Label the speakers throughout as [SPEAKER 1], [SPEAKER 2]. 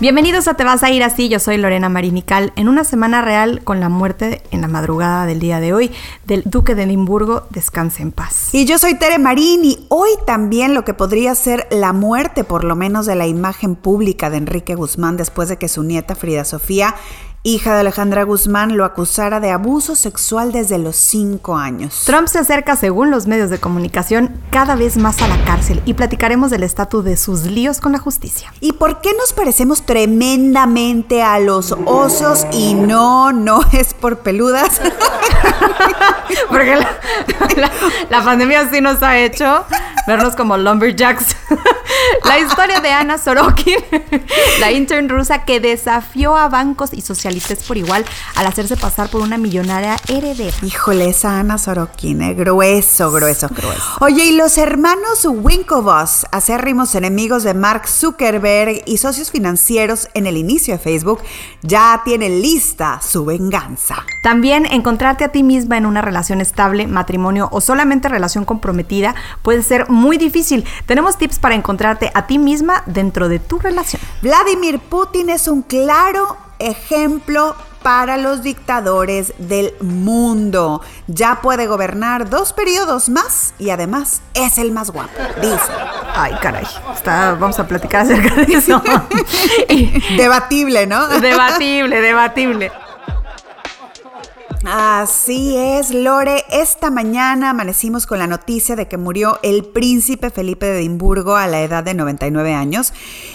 [SPEAKER 1] Bienvenidos a Te vas a ir así, yo soy Lorena Marinical, en una semana real con la muerte en la madrugada del día de hoy del duque de Edimburgo, descanse en paz.
[SPEAKER 2] Y yo soy Tere Marín y hoy también lo que podría ser la muerte por lo menos de la imagen pública de Enrique Guzmán después de que su nieta Frida Sofía hija de Alejandra Guzmán, lo acusara de abuso sexual desde los cinco años.
[SPEAKER 1] Trump se acerca, según los medios de comunicación, cada vez más a la cárcel y platicaremos del estatus de sus líos con la justicia.
[SPEAKER 2] ¿Y por qué nos parecemos tremendamente a los osos y no, no es por peludas?
[SPEAKER 1] Porque la, pandemia sí nos ha hecho vernos como lumberjacks. la historia de Ana Sorokin, la intern rusa que desafió a bancos y socialistas por igual al hacerse pasar por una millonaria heredera.
[SPEAKER 2] Híjole, esa Ana Sorokin, eh, grueso, grueso, grueso. Oye, y los hermanos Winklevoss, acérrimos enemigos de Mark Zuckerberg y socios financieros en el inicio de Facebook, ya tienen lista su venganza.
[SPEAKER 1] También encontrarte a ti misma en una relación estable, matrimonio o solamente relación comprometida puede ser muy difícil. Tenemos tips para encontrarte a ti misma dentro de tu relación.
[SPEAKER 2] Vladimir Putin es un claro ejemplo para los dictadores del mundo. Ya puede gobernar dos periodos más y además es el más guapo, dice.
[SPEAKER 1] Ay, caray, vamos a platicar acerca de eso.
[SPEAKER 2] debatible, ¿no?
[SPEAKER 1] Debatible, debatible.
[SPEAKER 2] Así es, Lore. Esta mañana amanecimos con la noticia de que murió el príncipe Felipe de Edimburgo a la edad de 99 años.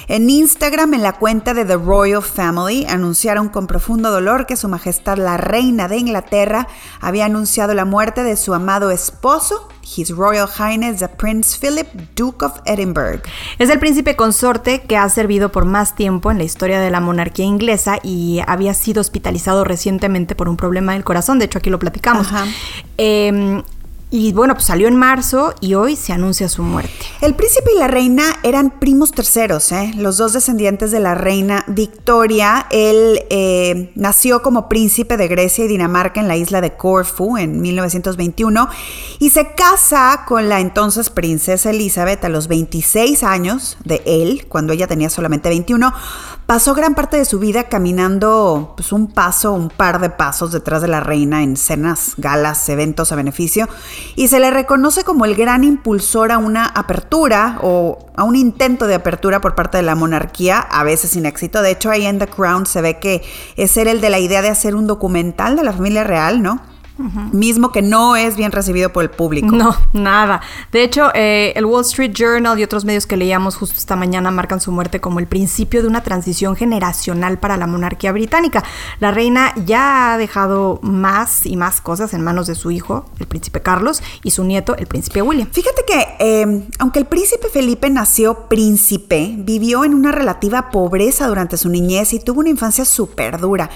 [SPEAKER 2] En Instagram, en la cuenta de The Royal Family, anunciaron con profundo dolor que Su Majestad la Reina de Inglaterra había anunciado la muerte de su amado esposo, His Royal Highness the Prince Philip, Duke of Edinburgh.
[SPEAKER 1] Es el príncipe consorte que ha servido por más tiempo en la historia de la monarquía inglesa y había sido hospitalizado recientemente por un problema del corazón. De hecho, aquí lo platicamos. Eh, y bueno, pues salió en marzo y hoy se anuncia su muerte.
[SPEAKER 2] El príncipe y la reina eran primos terceros, ¿eh? los dos descendientes de la reina Victoria. Él eh, nació como príncipe de Grecia y Dinamarca en la isla de Corfu en 1921 y se casa con la entonces princesa Elizabeth a los 26 años de él, cuando ella tenía solamente 21 Pasó gran parte de su vida caminando pues, un paso, un par de pasos detrás de la reina en cenas, galas, eventos a beneficio y se le reconoce como el gran impulsor a una apertura o a un intento de apertura por parte de la monarquía, a veces sin éxito. De hecho, ahí en The Crown se ve que es él el de la idea de hacer un documental de la familia real, ¿no? Mismo que no es bien recibido por el público.
[SPEAKER 1] No, nada. De hecho, eh, el Wall Street Journal y otros medios que leíamos justo esta mañana marcan su muerte como el principio de una transición generacional para la monarquía británica. La reina ya ha dejado más y más cosas en manos de su hijo, el príncipe Carlos, y su nieto, el príncipe William.
[SPEAKER 2] Fíjate que, em, aunque el príncipe Felipe nació príncipe, vivió en una relativa pobreza durante su niñez y tuvo una infancia súper dura.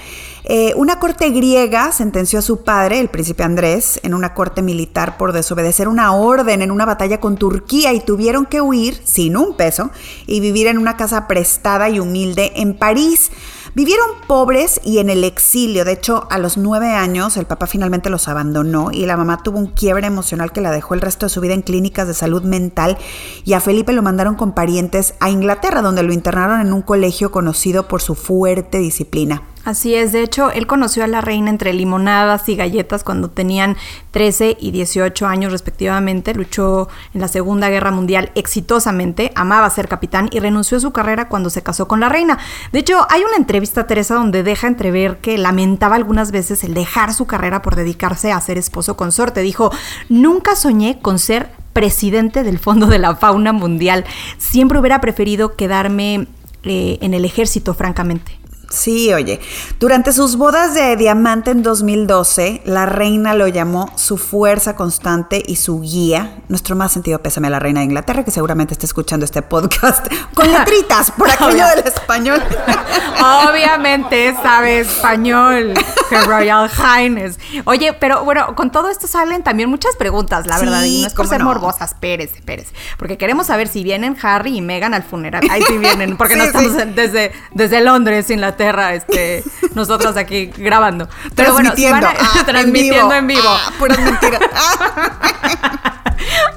[SPEAKER 2] Eh, una corte griega sentenció a su padre, el príncipe Andrés, en una corte militar por desobedecer una orden en una batalla con Turquía y tuvieron que huir sin un peso y vivir en una casa prestada y humilde en París. Vivieron pobres y en el exilio. De hecho, a los nueve años el papá finalmente los abandonó y la mamá tuvo un quiebre emocional que la dejó el resto de su vida en clínicas de salud mental y a Felipe lo mandaron con parientes a Inglaterra, donde lo internaron en un colegio conocido por su fuerte disciplina.
[SPEAKER 1] Así es, de hecho, él conoció a la reina entre limonadas y galletas cuando tenían 13 y 18 años respectivamente, luchó en la Segunda Guerra Mundial exitosamente, amaba ser capitán y renunció a su carrera cuando se casó con la reina. De hecho, hay una entrevista a Teresa donde deja entrever que lamentaba algunas veces el dejar su carrera por dedicarse a ser esposo consorte. Dijo, nunca soñé con ser presidente del Fondo de la Fauna Mundial. Siempre hubiera preferido quedarme eh, en el ejército, francamente.
[SPEAKER 2] Sí, oye, durante sus bodas de diamante en 2012, la reina lo llamó su fuerza constante y su guía. Nuestro más sentido pésame a la reina de Inglaterra, que seguramente está escuchando este podcast con letritas por aquello del español.
[SPEAKER 1] Obviamente sabe español, Royal Highness. Oye, pero bueno, con todo esto salen también muchas preguntas, la verdad, y no es por ser morbosas, Pérez, Pérez, porque queremos saber si vienen Harry y Meghan al funeral. Ahí sí vienen, porque no estamos desde, desde Londres, Inglaterra Inglaterra, este, nosotros aquí grabando.
[SPEAKER 2] Pero transmitiendo,
[SPEAKER 1] bueno, ah, transmitiendo en vivo.
[SPEAKER 2] Ah, puras mentiras.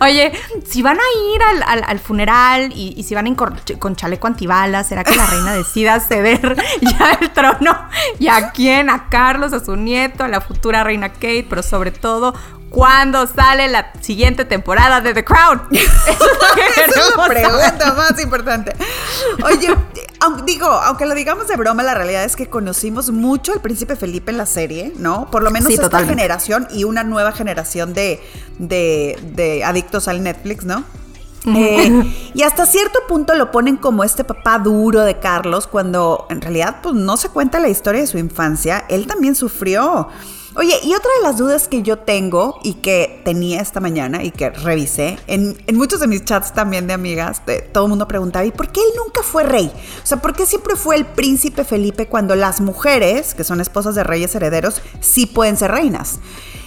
[SPEAKER 1] Oye, si van a ir al, funeral y, si van a ir con, chaleco antibalas, ¿será que la reina decida ceder ya el trono? ¿Y a quién? A Carlos, a su nieto, a la futura reina Kate, pero sobre todo, ¿Cuándo sale la siguiente temporada de The Crown?
[SPEAKER 2] Esa es la pregunta más importante. Oye, digo, aunque lo digamos de broma, la realidad es que conocimos mucho al príncipe Felipe en la serie, ¿no? Por lo menos esta generación y una nueva generación de, de, adictos al Netflix, ¿no? Eh, y hasta cierto punto lo ponen como este papá duro de Carlos, cuando en realidad pues, no se cuenta la historia de su infancia. Él también sufrió. Oye, y otra de las dudas que yo tengo y que tenía esta mañana y que revisé, en, muchos de mis chats también de amigas, todo el mundo preguntaba, ¿y por qué él nunca fue rey? O sea, ¿por qué siempre fue el príncipe Felipe cuando las mujeres, que son esposas de reyes herederos, sí pueden ser reinas?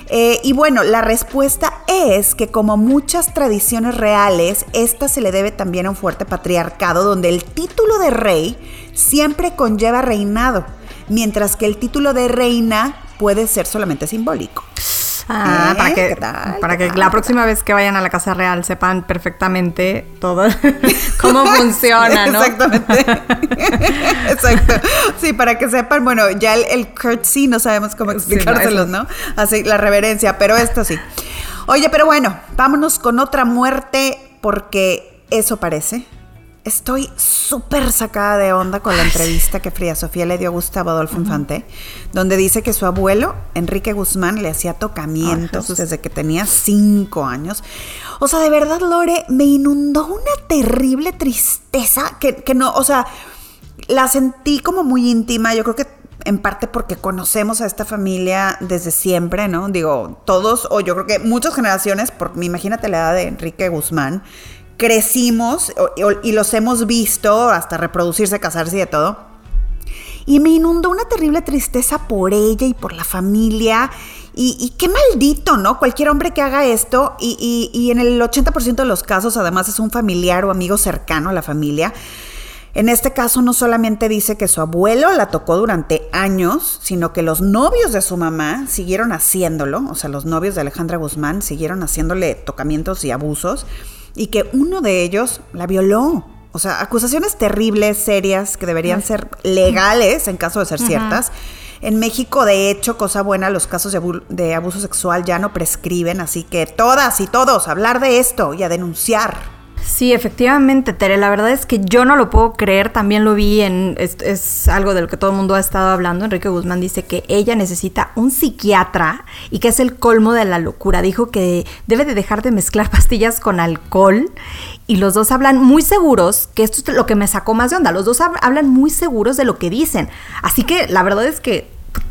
[SPEAKER 2] Eh, y bueno, la respuesta es que como muchas tradiciones reales, esta se le debe también a un fuerte patriarcado donde el título de rey siempre conlleva reinado, mientras que el título de reina puede ser solamente simbólico.
[SPEAKER 1] Ah, ¿Eh? para que, para que la próxima vez que vayan a la Casa Real sepan perfectamente todo cómo funciona, ¿no?
[SPEAKER 2] Exactamente. Exacto. Sí, para que sepan, bueno, ya el, el curtsy no sabemos cómo explicárselos, ¿no? Así, la reverencia, pero esto sí. Oye, pero bueno, vámonos con otra muerte porque eso parece. Estoy súper sacada de onda con la entrevista que Fría Sofía le dio a Gustavo Adolfo Infante, donde dice que su abuelo, Enrique Guzmán, le hacía tocamientos desde que tenía cinco años. O sea, de verdad, Lore, me inundó una terrible tristeza que, que no, o sea, la sentí como muy íntima. Yo creo que en parte porque conocemos a esta familia desde siempre, ¿no? Digo, todos, o yo creo que muchas generaciones, por, imagínate la edad de Enrique Guzmán, crecimos y los hemos visto hasta reproducirse, casarse y de todo. Y me inundó una terrible tristeza por ella y por la familia. Y, qué maldito, ¿no? Cualquier hombre que haga esto, y, y en el 80% de los casos además es un familiar o amigo cercano a la familia. En este caso no solamente dice que su abuelo la tocó durante años, sino que los novios de su mamá siguieron haciéndolo, o sea, los novios de Alejandra Guzmán siguieron haciéndole tocamientos y abusos y que uno de ellos la violó. O sea, acusaciones terribles, serias, que deberían ser legales en caso de ser ciertas. En México, de hecho, cosa buena, los casos de, de, abuso sexual ya no prescriben, así que todas y todos, hablar de esto y a denunciar.
[SPEAKER 1] Sí, efectivamente, Tere, la verdad es que yo no lo puedo creer, también lo vi en, es, algo de lo que todo el mundo ha estado hablando, Enrique Guzmán dice que ella necesita un psiquiatra y que es el colmo de la locura, dijo que debe de dejar de mezclar pastillas con alcohol y los dos hablan muy seguros, que esto es lo que me sacó más de onda, los dos hablan muy seguros de lo que dicen, así que la verdad es que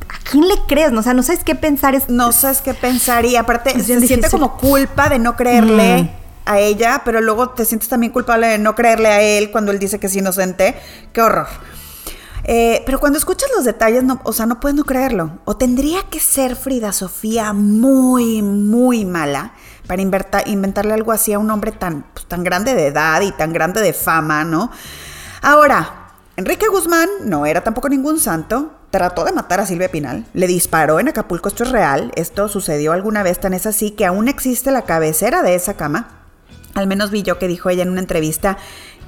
[SPEAKER 1] ¿a quién le crees? O sea, no sabes qué pensar. Es,
[SPEAKER 2] no sabes qué pensar y aparte se siente como culpa de no creerle. Mm a ella, pero luego te sientes también culpable de no creerle a él cuando él dice que es inocente. Qué horror. Eh, pero cuando escuchas los detalles, no, o sea, no puedes no creerlo. O tendría que ser Frida Sofía muy, muy mala para inventarle algo así a un hombre tan, pues, tan grande de edad y tan grande de fama, ¿no? Ahora, Enrique Guzmán no era tampoco ningún santo. Trató de matar a Silvia Pinal, le disparó en Acapulco, esto es real, esto sucedió alguna vez, tan es así que aún existe la cabecera de esa cama, al menos vi yo que dijo ella en una entrevista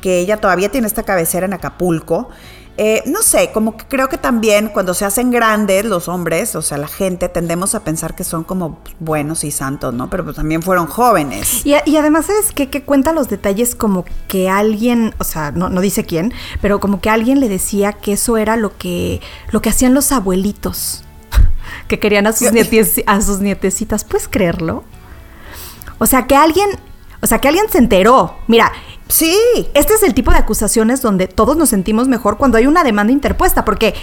[SPEAKER 2] que ella todavía tiene esta cabecera en Acapulco. Eh, no sé, como que creo que también cuando se hacen grandes los hombres, o sea, la gente, tendemos a pensar que son como buenos y santos, ¿no? Pero pues también fueron jóvenes.
[SPEAKER 1] Y, además, ¿sabes qué? Que cuenta los detalles como que alguien, o sea, no, no, dice quién, pero como que alguien le decía que eso era lo que, lo que hacían los abuelitos, que querían a sus, a sus nietecitas. ¿Puedes creerlo? O sea, que alguien o sea, que alguien se enteró. Mira,
[SPEAKER 2] Sí.
[SPEAKER 1] Este es el tipo de acusaciones donde todos nos sentimos mejor cuando hay una demanda interpuesta, porque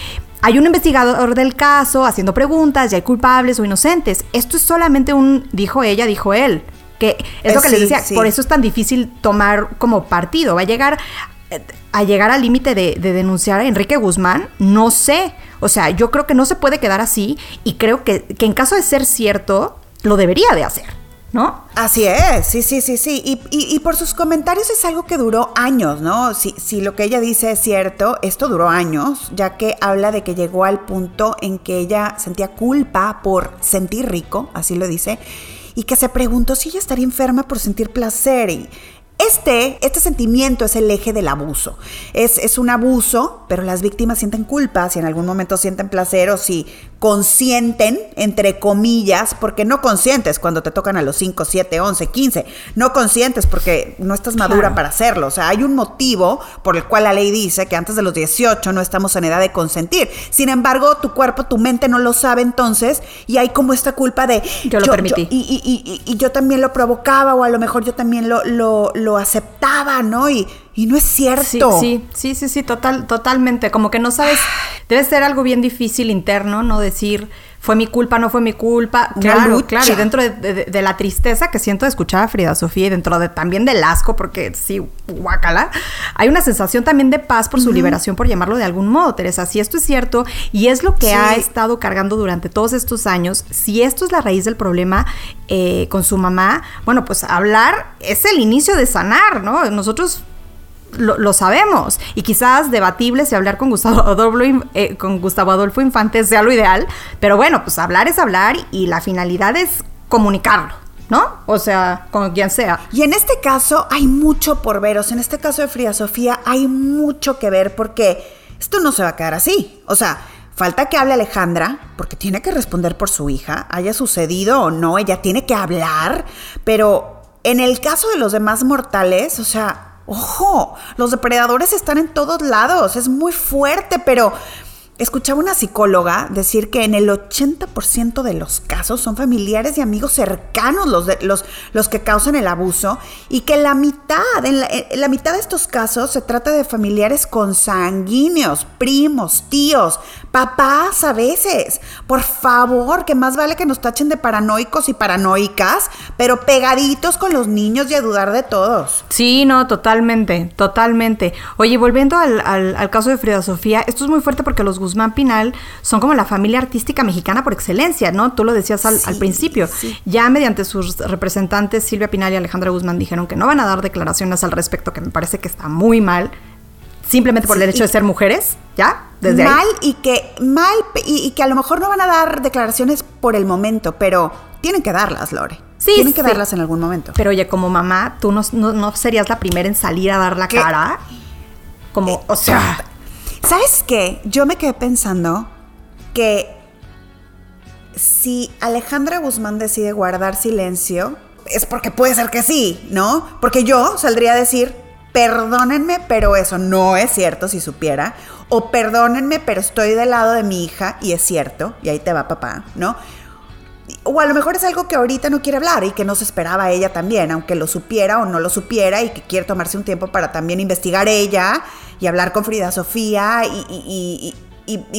[SPEAKER 1] hay un investigador del caso haciendo preguntas, ya hay culpables o inocentes. Esto es solamente un dijo ella, dijo él. Que es lo que les decía, por eso es tan difícil tomar como partido. Va a llegar eh, a llegar al límite de, de, denunciar a Enrique Guzmán, no sé. O sea, yo creo que no se puede quedar así y creo que, que en caso de ser cierto, lo debería de hacer. ¿No?
[SPEAKER 2] Así es, sí, sí, sí, sí. Y, y, por sus comentarios es algo que duró años, ¿no? Si, lo que ella dice es cierto, esto duró años, ya que habla de que llegó al punto en que ella sentía culpa por sentir rico, así lo dice, y que se preguntó si ella estaría enferma por sentir placer. Y este, este sentimiento es el eje del abuso. Es, es un abuso, pero las víctimas sienten culpa si en algún momento sienten placer o si consienten, entre comillas, porque no consientes cuando te tocan a los 5, 7, 11, 15. No consientes porque no estás madura para hacerlo. O sea, hay un motivo por el cual la ley dice que antes de los 18 no estamos en edad de consentir. Sin embargo, tu cuerpo, tu mente no lo sabe entonces y hay como esta culpa de...
[SPEAKER 1] Yo lo permití.
[SPEAKER 2] y, y, y, yo también lo provocaba o a lo mejor yo también lo, lo, lo aceptaba, ¿no? Y, y no es cierto.
[SPEAKER 1] Sí, sí, sí, sí, total, totalmente. Como que no sabes, debe ser algo bien difícil interno, no decir fue mi culpa, no fue mi culpa. Claro, claro. Y dentro de, la tristeza que siento de escuchar a Frida Sofía y dentro de también del asco, porque sí, guácala, hay una sensación también de paz por su liberación, por llamarlo de algún modo, Teresa. Si esto es cierto y es lo que ha estado cargando durante todos estos años, si esto es la raíz del problema eh, con su mamá, bueno, pues hablar es el inicio de sanar, ¿no? Nosotros lo, sabemos. Y quizás debatible si hablar con Gustavo, Adolfo, eh, con Gustavo Adolfo Infante sea lo ideal. Pero bueno, pues hablar es hablar y la finalidad es comunicarlo. ¿no? O sea, con quien sea.
[SPEAKER 2] Y en este caso hay mucho por veros. En este caso de Frida Sofía hay mucho que ver porque esto no se va a quedar así. O sea, falta que hable Alejandra porque tiene que responder por su hija, haya sucedido o no, ella tiene que hablar, pero en el caso de los demás mortales, o sea, Ojo, los depredadores están en todos lados, es muy fuerte, pero Escuchaba una psicóloga decir que en el 80% de los casos son familiares y amigos cercanos los, los, los que causan el abuso y que la mitad, en la, mitad de estos casos se trata de familiares consanguíneos, primos, tíos, papás a veces. Por favor, que más vale que nos tachen de paranoicos y paranoicas, pero pegaditos con los niños y a dudar de todos.
[SPEAKER 1] Sí, no, totalmente, totalmente. Oye, volviendo al, al caso de Frida Sofía, esto es muy fuerte porque los Guzmán Pinal son como la familia artística mexicana por excelencia, ¿no? Tú lo decías al, principio. Ya mediante sus representantes, Silvia Pinal y Alejandra Guzmán, dijeron que no van a dar declaraciones al respecto, que me parece que está muy mal. Simplemente por el hecho de ser mujeres, ¿ya?
[SPEAKER 2] Desde mal y que mal y, que a lo mejor no van a dar declaraciones por el momento, pero tienen que darlas, Lore. Sí, Tienen que darlas en algún momento.
[SPEAKER 1] Pero oye, como mamá, tú no, serías la primera en salir a dar la cara. Como, o sea,
[SPEAKER 2] ¿Sabes qué? Yo me quedé pensando que si Alejandra Guzmán decide guardar silencio, es porque puede ser que sí, ¿no? Porque yo saldría a decir, perdónenme, pero eso no es cierto si supiera. O perdónenme, pero estoy del lado de mi hija y es cierto, y ahí te va papá, ¿no? O a lo mejor es algo que ahorita no quiere hablar y que no se esperaba ella también, aunque lo supiera o no lo supiera y que quiere tomarse un tiempo para también investigar ella y hablar con Frida Sofía y,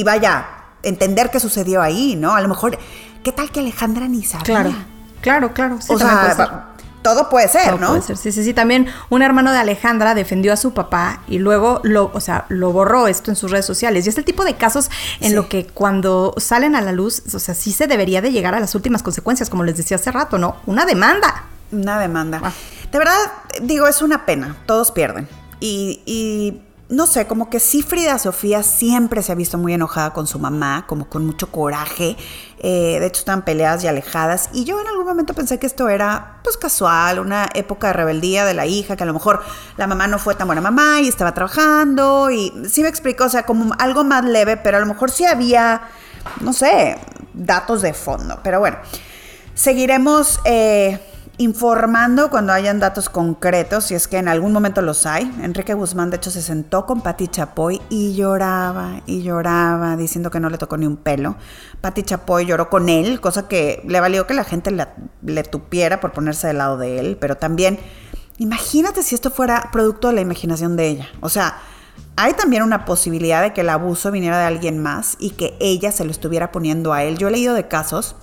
[SPEAKER 2] vaya, entender qué sucedió ahí, ¿no? A lo mejor, ¿qué tal que Alejandra ni sabía?
[SPEAKER 1] Claro, claro, claro.
[SPEAKER 2] o sea, todo puede ser, ¿no? Puede ser,
[SPEAKER 1] sí, sí, sí. También un hermano de Alejandra defendió a su papá y luego lo, o sea, lo borró esto en sus redes sociales. Y es el tipo de casos en lo que cuando salen a la luz, o sea, sí se debería de llegar a las últimas consecuencias, como les decía hace rato, ¿no? Una demanda.
[SPEAKER 2] Una demanda. Ah. De verdad, digo, es una pena. Todos pierden. y no sé, como que sí Frida Sofía siempre se ha visto muy enojada con su mamá, como con mucho coraje. Eh, de hecho, estaban peleadas y alejadas. Y yo en algún momento pensé que esto era, pues, casual, una época de rebeldía de la hija, que a lo mejor la mamá no fue tan buena mamá y estaba trabajando. Y sí me explicó, o sea, como algo más leve, pero a lo mejor sí había, no sé, datos de fondo. Pero bueno, seguiremos. Eh, informando cuando hayan datos concretos, si es que en algún momento los hay. Enrique Guzmán, de hecho, se sentó con Pati Chapoy y lloraba y lloraba, diciendo que no le tocó ni un pelo. Pati Chapoy lloró con él, cosa que le valió que la gente le, tupiera por ponerse del lado de él, pero también, imagínate si esto fuera producto de la imaginación de ella. O sea, hay también una posibilidad de que el abuso viniera de alguien más y que ella se lo estuviera poniendo a él. Yo he leído de casos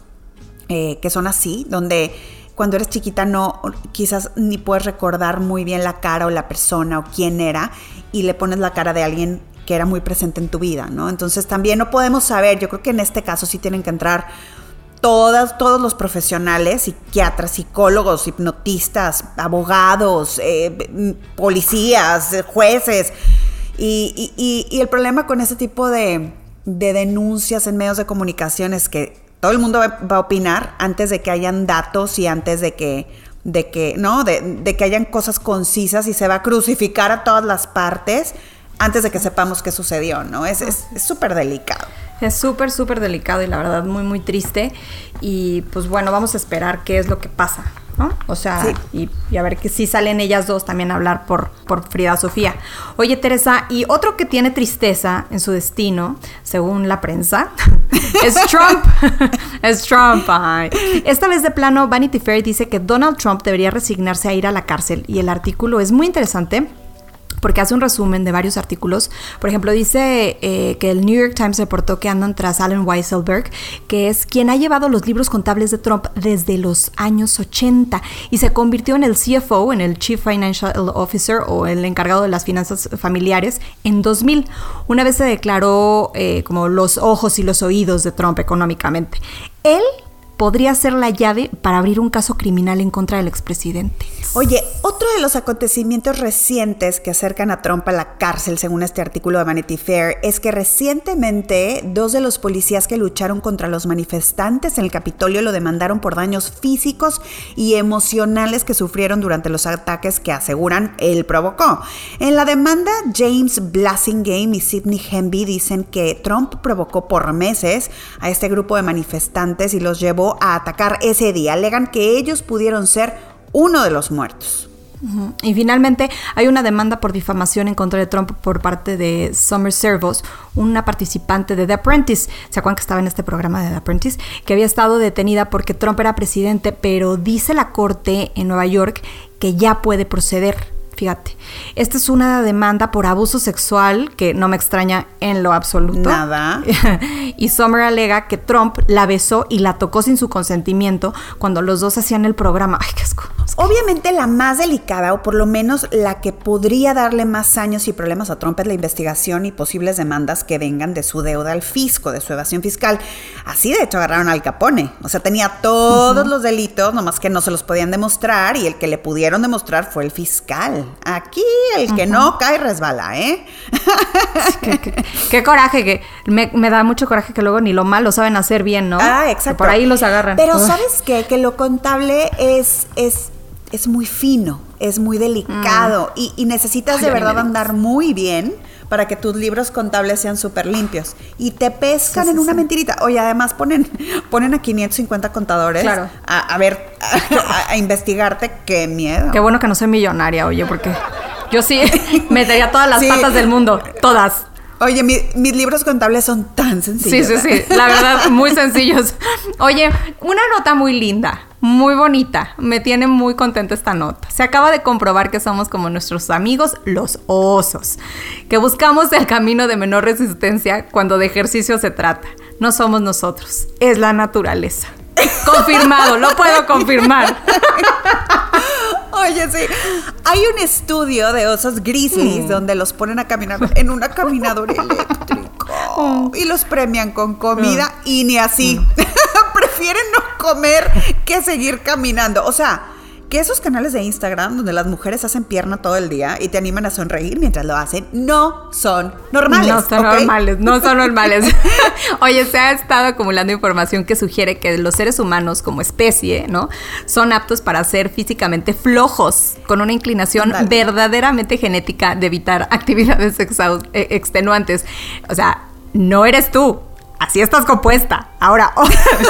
[SPEAKER 2] eh, que son así, donde cuando eres chiquita no, quizás ni puedes recordar muy bien la cara o la persona o quién era y le pones la cara de alguien que era muy presente en tu vida, ¿no? Entonces también no podemos saber, yo creo que en este caso sí tienen que entrar todas, todos los profesionales, psiquiatras, psicólogos, hipnotistas, abogados, eh, policías, jueces. Y, el problema con ese tipo de, de denuncias en medios de comunicación es que todo el mundo va, a opinar antes de que hayan datos y antes de que, de que, ¿no? De, que hayan cosas concisas y se va a crucificar a todas las partes antes de que sepamos qué sucedió, ¿no? Es súper delicado.
[SPEAKER 1] Es súper, súper delicado y la verdad muy, muy triste. Y pues bueno, vamos a esperar qué es lo que pasa. ¿No? O sea, y, a ver que si salen ellas dos también a hablar por, por Frida Sofía. Oye, Teresa, y otro que tiene tristeza en su destino, según la prensa, es Trump. es Trump. Esta vez de plano, Vanity Fair dice que Donald Trump debería resignarse a ir a la cárcel y el artículo es muy interesante porque hace un resumen de varios artículos. Por ejemplo, dice eh, que el New York Times reportó que andan tras Alan Weisselberg, que es quien ha llevado los libros contables de Trump desde los años 80 y se convirtió en el CFO, en el Chief Financial Officer o el encargado de las finanzas familiares en 2000. Una vez se declaró eh, como los ojos y los oídos de Trump económicamente. Él podría ser la llave para abrir un caso criminal en contra del expresidente.
[SPEAKER 2] Oye, otro de los acontecimientos recientes que acercan a Trump a la cárcel, según este artículo de Vanity Fair, es que recientemente dos de los policías que lucharon contra los manifestantes en el Capitolio lo demandaron por daños físicos y emocionales que sufrieron durante los ataques que aseguran él provocó. En la demanda, James Blasingame y Sidney Henby dicen que Trump provocó por meses a este grupo de manifestantes y los llevó a atacar ese día. Alegan que ellos pudieron ser uno de los muertos.
[SPEAKER 1] Y finalmente hay una demanda por difamación en contra de Trump por parte de Summer Servos, una participante de The Apprentice. ¿Se acuerdan que estaba en este programa de The Apprentice? Que había estado detenida porque Trump era presidente, pero dice la corte en Nueva York que ya puede proceder Fíjate, esta es una demanda por abuso sexual que no me extraña en lo absoluto.
[SPEAKER 2] Nada.
[SPEAKER 1] y Summer alega que Trump la besó y la tocó sin su consentimiento cuando los dos hacían el programa. Ay, qué asco.
[SPEAKER 2] Obviamente la más delicada, o por lo menos la que podría darle más años y problemas a Trump es la investigación y posibles demandas que vengan de su deuda al fisco, de su evasión fiscal. Así de hecho agarraron al Capone. O sea, tenía todos los delitos, nomás que no se los podían demostrar y el que le pudieron demostrar fue el fiscal. Aquí el que no cae resbala, ¿eh?
[SPEAKER 1] qué, coraje, que me, da mucho coraje que luego ni lo malo saben hacer bien, ¿no?
[SPEAKER 2] Ah, exacto.
[SPEAKER 1] por ahí los agarran.
[SPEAKER 2] Pero ¿sabes qué? Que lo contable es, es, es muy fino, es muy delicado mm. y, necesitas de verdad andar muy bien para que tus libros contables sean súper limpios. Y te pescan en una mentirita. Oye, además ponen, ponen a 550 contadores a, ver, a, investigarte. Qué miedo.
[SPEAKER 1] Qué bueno que no soy millonaria, oye, porque yo sí metería todas las patas del mundo. Todas.
[SPEAKER 2] Oye, mis libros contables son tan sencillos.
[SPEAKER 1] Sí, sí, sí. La verdad, muy sencillos. Oye, una nota muy linda, muy bonita. Me tiene muy contenta esta nota. Se acaba de comprobar que somos como nuestros amigos los osos, que buscamos el camino de menor resistencia cuando de ejercicio se trata. No somos nosotros, es la naturaleza. Confirmado, lo puedo confirmar.
[SPEAKER 2] Oye, sí. Hay un estudio de osos grizzlies mm. donde los ponen a caminar en una caminadora eléctrico mm. y los premian con comida mm. y ni así. Prefieren no comer que seguir caminando. O sea, que esos canales de Instagram donde las mujeres hacen pierna todo el día y te animan a sonreír mientras lo hacen, no son normales.
[SPEAKER 1] No son normales, no son normales. Oye, se ha estado acumulando información que sugiere que los seres humanos como especie, ¿no? Son aptos para ser físicamente flojos, con una inclinación verdaderamente genética de evitar actividades eh, extenuantes. O sea, no eres tú, así estás compuesta. Ahora,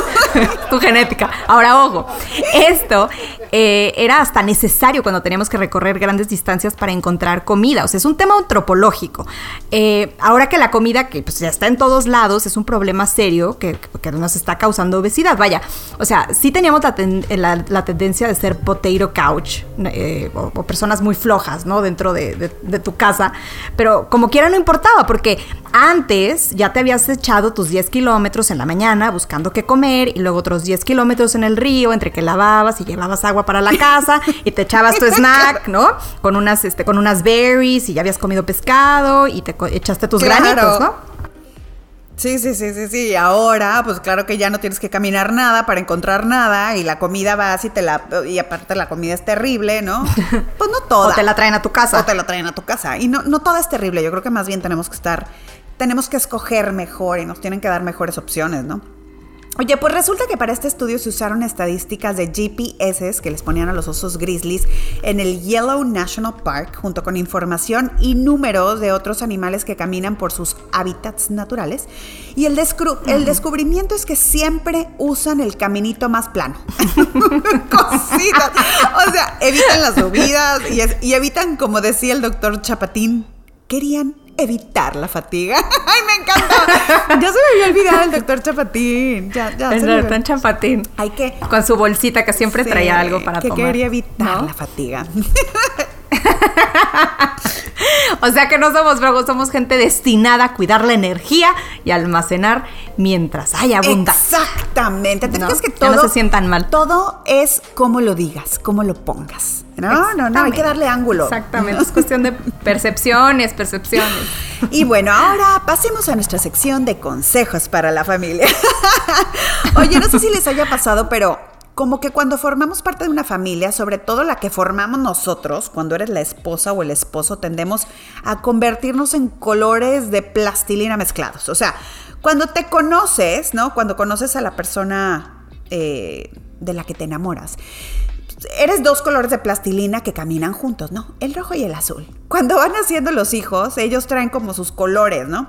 [SPEAKER 1] tu genética. Ahora, ojo, esto eh, era hasta necesario cuando teníamos que recorrer grandes distancias para encontrar comida. O sea, es un tema antropológico. Eh, ahora que la comida, que pues, ya está en todos lados, es un problema serio que, nos está causando obesidad. Vaya, o sea, sí teníamos la, tendencia de ser potato couch eh, o, personas muy flojas, ¿no? Dentro de, de tu casa. Pero como quiera no importaba, porque antes ya te habías echado tus 10 kilómetros en la mañana buscando qué comer y luego otros 10 kilómetros en el río entre que lavabas y llevabas agua para la casa y te echabas tu snack, ¿no? Con unas, este, con unas berries y ya habías comido pescado y te echaste tus granitos, ¿no?
[SPEAKER 2] Sí, sí, sí, sí, sí. Ahora, pues claro que ya no tienes que caminar nada para encontrar nada y la comida va así te la y aparte la comida es terrible, ¿no? Pues no toda.
[SPEAKER 1] o te la traen a tu casa.
[SPEAKER 2] O te la traen a tu casa. Y no, no toda es terrible. Yo creo que más bien tenemos que estar, tenemos que escoger mejor y nos tienen que dar mejores opciones, ¿no? Oye, pues resulta que para este estudio se usaron estadísticas de GPS que les ponían a los osos grizzlies en el Yellow National Park, junto con información y números de otros animales que caminan por sus hábitats naturales. Y el, el descubrimiento es que siempre usan el caminito más plano. Cositas. O sea, evitan las subidas y, y evitan, como decía el doctor Chapatín, querían evitar la fatiga. ¡Ay, me encanta! Ya se me había olvidado el doctor Chapatín. Ya, ya
[SPEAKER 1] el doctor Chapatín.
[SPEAKER 2] Hay que...
[SPEAKER 1] Con su bolsita que siempre traía algo para
[SPEAKER 2] que
[SPEAKER 1] tomar.
[SPEAKER 2] quería evitar la fatiga.
[SPEAKER 1] o sea que no somos brogos, somos gente destinada a cuidar la energía y almacenar mientras haya abundancia.
[SPEAKER 2] Exactamente. Te que todo.
[SPEAKER 1] no se sientan mal.
[SPEAKER 2] Todo es como lo digas, como lo pongas. No, no, no, hay que darle ángulo.
[SPEAKER 1] Exactamente, es cuestión de percepciones, percepciones.
[SPEAKER 2] Y bueno, ahora pasemos a nuestra sección de consejos para la familia. Oye, no sé si les haya pasado, pero como que cuando formamos parte de una familia, sobre todo la que formamos nosotros, cuando eres la esposa o el esposo, tendemos a convertirnos en colores de plastilina mezclados. O sea, cuando te conoces, ¿no? Cuando conoces a la persona eh, de la que te enamoras, eres dos colores de plastilina que caminan juntos, ¿no? El rojo y el azul. Cuando van haciendo los hijos, ellos traen como sus colores, ¿no?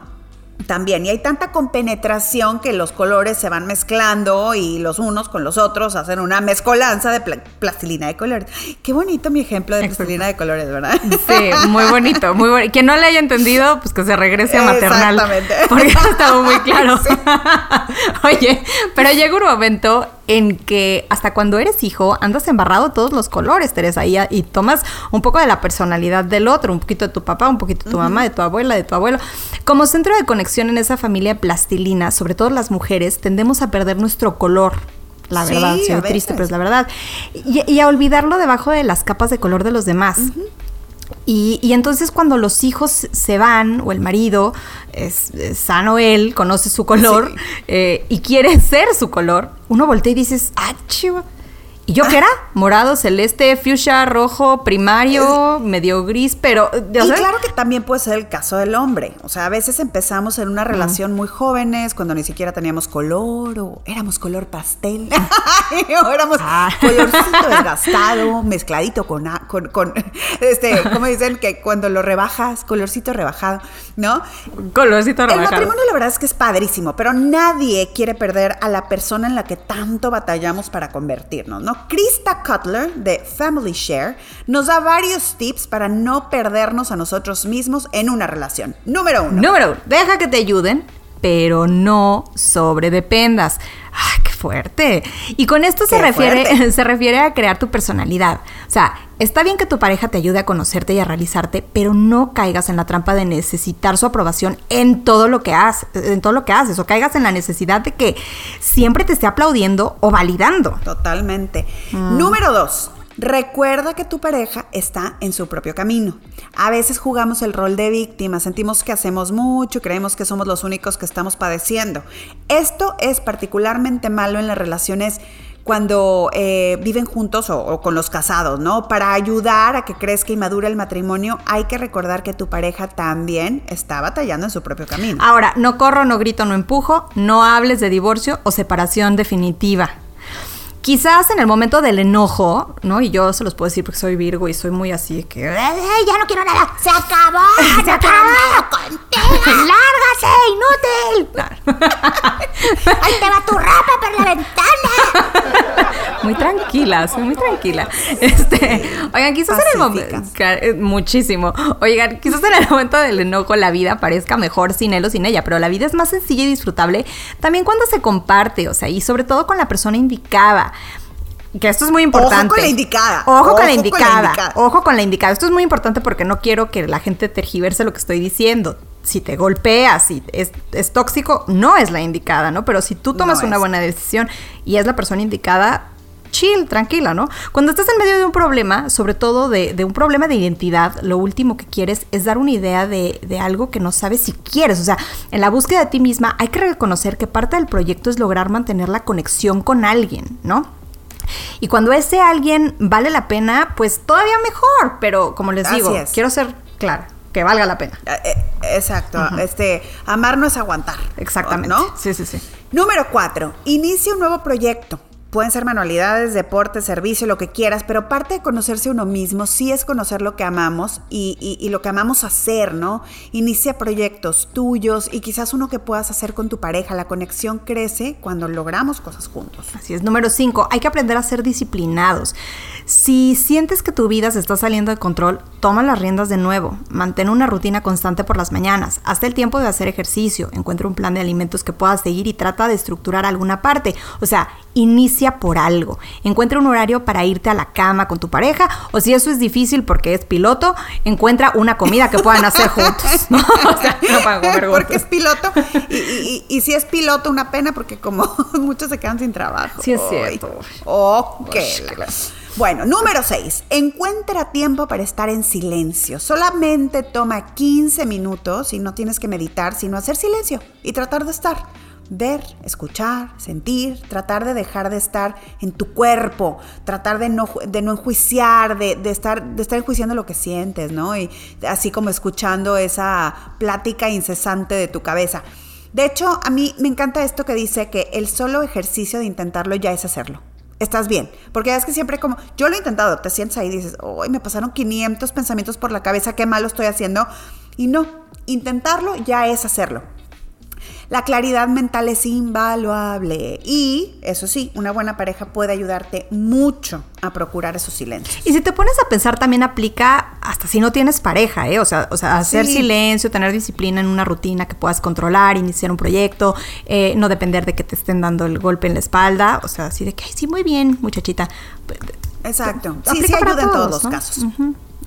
[SPEAKER 2] También. Y hay tanta compenetración que los colores se van mezclando y los unos con los otros hacen una mezcolanza de plastilina de colores. Qué bonito mi ejemplo de plastilina de colores, ¿verdad?
[SPEAKER 1] Sí, muy bonito, muy bonito. Quien no le haya entendido, pues que se regrese a maternal. Exactamente. Porque estado muy claro. Oye, pero llega un momento en que hasta cuando eres hijo andas embarrado todos los colores, Teresa, y, y, tomas un poco de la personalidad del otro, un poquito de tu papá, un poquito de tu mamá, de tu abuela, de tu abuelo. Como centro de conexión en esa familia plastilina, sobre todo las mujeres, tendemos a perder nuestro color. La verdad, soy triste, pero es la verdad. Y, a olvidarlo debajo de las capas de color de los demás. Y, entonces cuando los hijos se van, o el marido es, sano él, conoce su color eh, y quiere ser su color, uno voltea y dices, ah, chivo ¿Y yo qué era? Morado, celeste, fuchsia, rojo, primario, medio gris, pero...
[SPEAKER 2] Y claro que también puede ser el caso del hombre. O sea, a veces empezamos en una relación muy jóvenes, cuando ni siquiera teníamos color, o éramos color pastel, o éramos ah. colorcito desgastado, mezcladito con, con, con, este, ¿cómo dicen? Que cuando lo rebajas, colorcito rebajado, ¿no?
[SPEAKER 1] Colorcito rebajado.
[SPEAKER 2] El matrimonio la verdad es que es padrísimo, pero nadie quiere perder a la persona en la que tanto batallamos para convertirnos, ¿no? Krista Cutler de Family Share nos da varios tips para no perdernos a nosotros mismos en una relación. Número uno.
[SPEAKER 1] Número uno, deja que te ayuden, pero no sobredependas. ¡Ay, qué fuerte! Y con esto se refiere, se refiere a crear tu personalidad. O sea, está bien que tu pareja te ayude a conocerte y a realizarte, pero no caigas en la trampa de necesitar su aprobación en todo lo que haces, en todo lo que haces, o caigas en la necesidad de que siempre te esté aplaudiendo o validando.
[SPEAKER 2] Totalmente. Mm. Número dos Recuerda que tu pareja está en su propio camino. A veces jugamos el rol de víctima, sentimos que hacemos mucho, creemos que somos los únicos que estamos padeciendo. Esto es particularmente malo en las relaciones cuando eh, viven juntos o, con los casados, ¿no? Para ayudar a que crezca y madure el matrimonio, hay que recordar que tu pareja también está batallando en su propio camino.
[SPEAKER 1] Ahora, no corro, no grito, no empujo, no hables de divorcio o separación definitiva. Quizás en el momento del enojo, ¿no? Y yo se los puedo decir porque soy Virgo y soy muy así que
[SPEAKER 2] ya no quiero nada! ¡Se acabó! ¡Se acabó contigo!
[SPEAKER 1] ¡Lárgase, inútil!
[SPEAKER 2] ¡Ahí te va tu ropa por la ventana!
[SPEAKER 1] Muy tranquila, soy muy tranquila. Este, oigan, quizás en el momento. Eh, muchísimo. Oigan, quizás en el momento del enojo la vida parezca mejor sin él o sin ella, pero la vida es más sencilla y disfrutable también cuando se comparte, o sea, y sobre todo con la persona indicada. Que esto es muy importante. Ojo
[SPEAKER 2] con la indicada.
[SPEAKER 1] Ojo, con, la indicada. Ojo con la indicada. Esto es muy importante porque no quiero que la gente tergiverse lo que estoy diciendo. Si te golpeas, si es, tóxico, no es la indicada, ¿no? Pero si tú tomas una buena decisión y es la persona indicada, chill, tranquila, ¿no? Cuando estás en medio de un problema, sobre todo de, un problema de identidad, lo último que quieres es dar una idea de, de, algo que no sabes si quieres. O sea, en la búsqueda de ti misma hay que reconocer que parte del proyecto es lograr mantener la conexión con alguien, ¿no? Y cuando ese alguien vale la pena, pues todavía mejor. Pero como les digo, quiero ser clara que valga la pena.
[SPEAKER 2] Eh, eh, Exacto. Este, amar no es aguantar.
[SPEAKER 1] Exactamente.
[SPEAKER 2] ¿No?
[SPEAKER 1] Sí, sí, sí.
[SPEAKER 2] Número cuatro, inicia un nuevo proyecto. Pueden ser manualidades, deporte, servicio, lo que quieras, pero parte de conocerse uno mismo sí es conocer lo que amamos y, y, lo que amamos hacer, ¿no? Inicia proyectos tuyos y quizás uno que puedas hacer con tu pareja. La conexión crece cuando logramos cosas juntos.
[SPEAKER 1] Así es. Número cinco, hay que aprender a ser disciplinados. Si sientes que tu vida se está saliendo de control, toma las riendas de nuevo. Mantén una rutina constante por las mañanas. Hazte el tiempo de hacer ejercicio. Encuentra un plan de alimentos que puedas seguir y trata de estructurar alguna parte. O sea, inicia por algo. Encuentra un horario para irte a la cama con tu pareja. O si eso es difícil porque es piloto, encuentra una comida que puedan hacer juntos. O
[SPEAKER 2] sea, no para comer juntos. Porque es piloto. Y, si es piloto, una pena porque como muchos se quedan sin trabajo.
[SPEAKER 1] Sí, es cierto.
[SPEAKER 2] Ok. Bueno, número 6. Encuentra tiempo para estar en silencio. Solamente toma 15 minutos y no tienes que meditar, sino hacer silencio y tratar de estar. Ver, escuchar, sentir, tratar de dejar de estar en tu cuerpo, tratar de no, de no enjuiciar, de, estar, de estar enjuiciando lo que sientes, ¿no? Y así como escuchando esa plática incesante de tu cabeza. De hecho, a mí me encanta esto que dice que el solo ejercicio de intentarlo ya es hacerlo estás bien. Porque es que siempre como, yo lo he intentado, te sientes ahí y dices, hoy me pasaron 500 pensamientos por la cabeza, qué malo estoy haciendo. Y no, intentarlo ya es hacerlo. La claridad mental es invaluable y, eso sí, una buena pareja puede ayudarte mucho a procurar esos silencios.
[SPEAKER 1] Y si te pones a pensar, también aplica hasta si no tienes pareja, ¿eh? O sea, o sea hacer silencio, tener disciplina en una rutina que puedas controlar, iniciar un proyecto, eh, no depender de que te estén dando el golpe en la espalda, o sea, así de que, sí, muy bien, muchachita.
[SPEAKER 2] Exacto. Sí, sí, ayuda en todos los casos.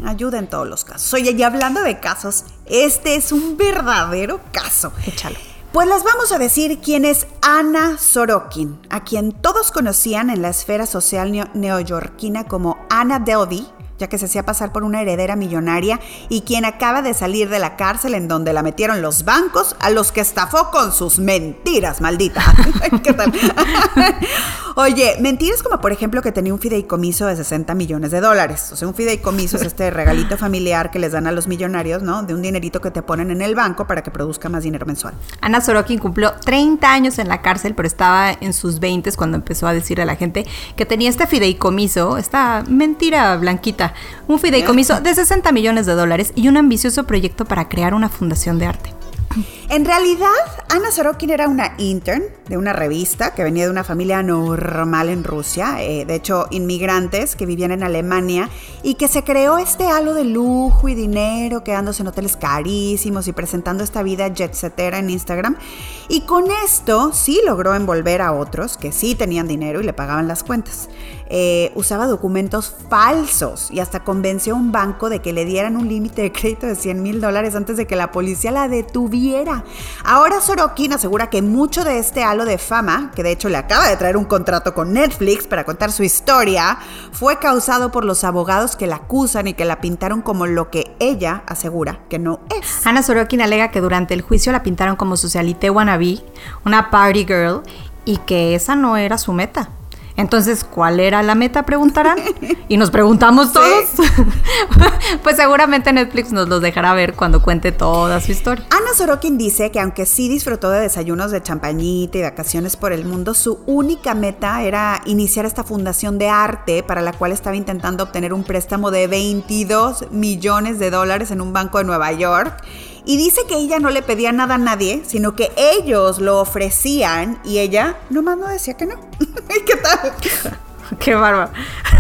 [SPEAKER 2] Ayuda en todos los casos. Oye, y hablando de casos, este es un verdadero caso.
[SPEAKER 1] Échalo.
[SPEAKER 2] Pues les vamos a decir quién es Ana Sorokin, a quien todos conocían en la esfera social neoyorquina como Ana Delvey, ya que se hacía pasar por una heredera millonaria y quien acaba de salir de la cárcel en donde la metieron los bancos a los que estafó con sus mentiras, maldita. ¿Qué tal? Oye, mentiras como por ejemplo que tenía un fideicomiso de 60 millones de dólares. O sea, un fideicomiso es este regalito familiar que les dan a los millonarios, ¿no? De un dinerito que te ponen en el banco para que produzca más dinero mensual.
[SPEAKER 1] Ana Sorokin cumplió 30 años en la cárcel, pero estaba en sus 20 cuando empezó a decirle a la gente que tenía este fideicomiso, esta mentira blanquita un fideicomiso de 60 millones de dólares y un ambicioso proyecto para crear una fundación de arte.
[SPEAKER 2] En realidad, Ana Sorokin era una intern de una revista que venía de una familia normal en Rusia, eh, de hecho inmigrantes que vivían en Alemania y que se creó este halo de lujo y dinero, quedándose en hoteles carísimos y presentando esta vida jet setera en Instagram. Y con esto sí logró envolver a otros que sí tenían dinero y le pagaban las cuentas. Eh, usaba documentos falsos y hasta convenció a un banco de que le dieran un límite de crédito de 100 mil dólares antes de que la policía la detuviera. Ahora Sorokin asegura que mucho de este halo de fama, que de hecho le acaba de traer un contrato con Netflix para contar su historia, fue causado por los abogados que la acusan y que la pintaron como lo que ella asegura que no es.
[SPEAKER 1] Ana Sorokin alega que durante el juicio la pintaron como socialité wannabe, una party girl, y que esa no era su meta. Entonces, ¿cuál era la meta? Preguntarán. Y nos preguntamos todos. pues seguramente Netflix nos los dejará ver cuando cuente toda su historia.
[SPEAKER 2] Ana Sorokin dice que aunque sí disfrutó de desayunos de champañita y vacaciones por el mundo, su única meta era iniciar esta fundación de arte para la cual estaba intentando obtener un préstamo de 22 millones de dólares en un banco de Nueva York y dice que ella no le pedía nada a nadie, sino que ellos lo ofrecían y ella nomás no decía que no. ¿Qué tal?
[SPEAKER 1] Qué bárbaro.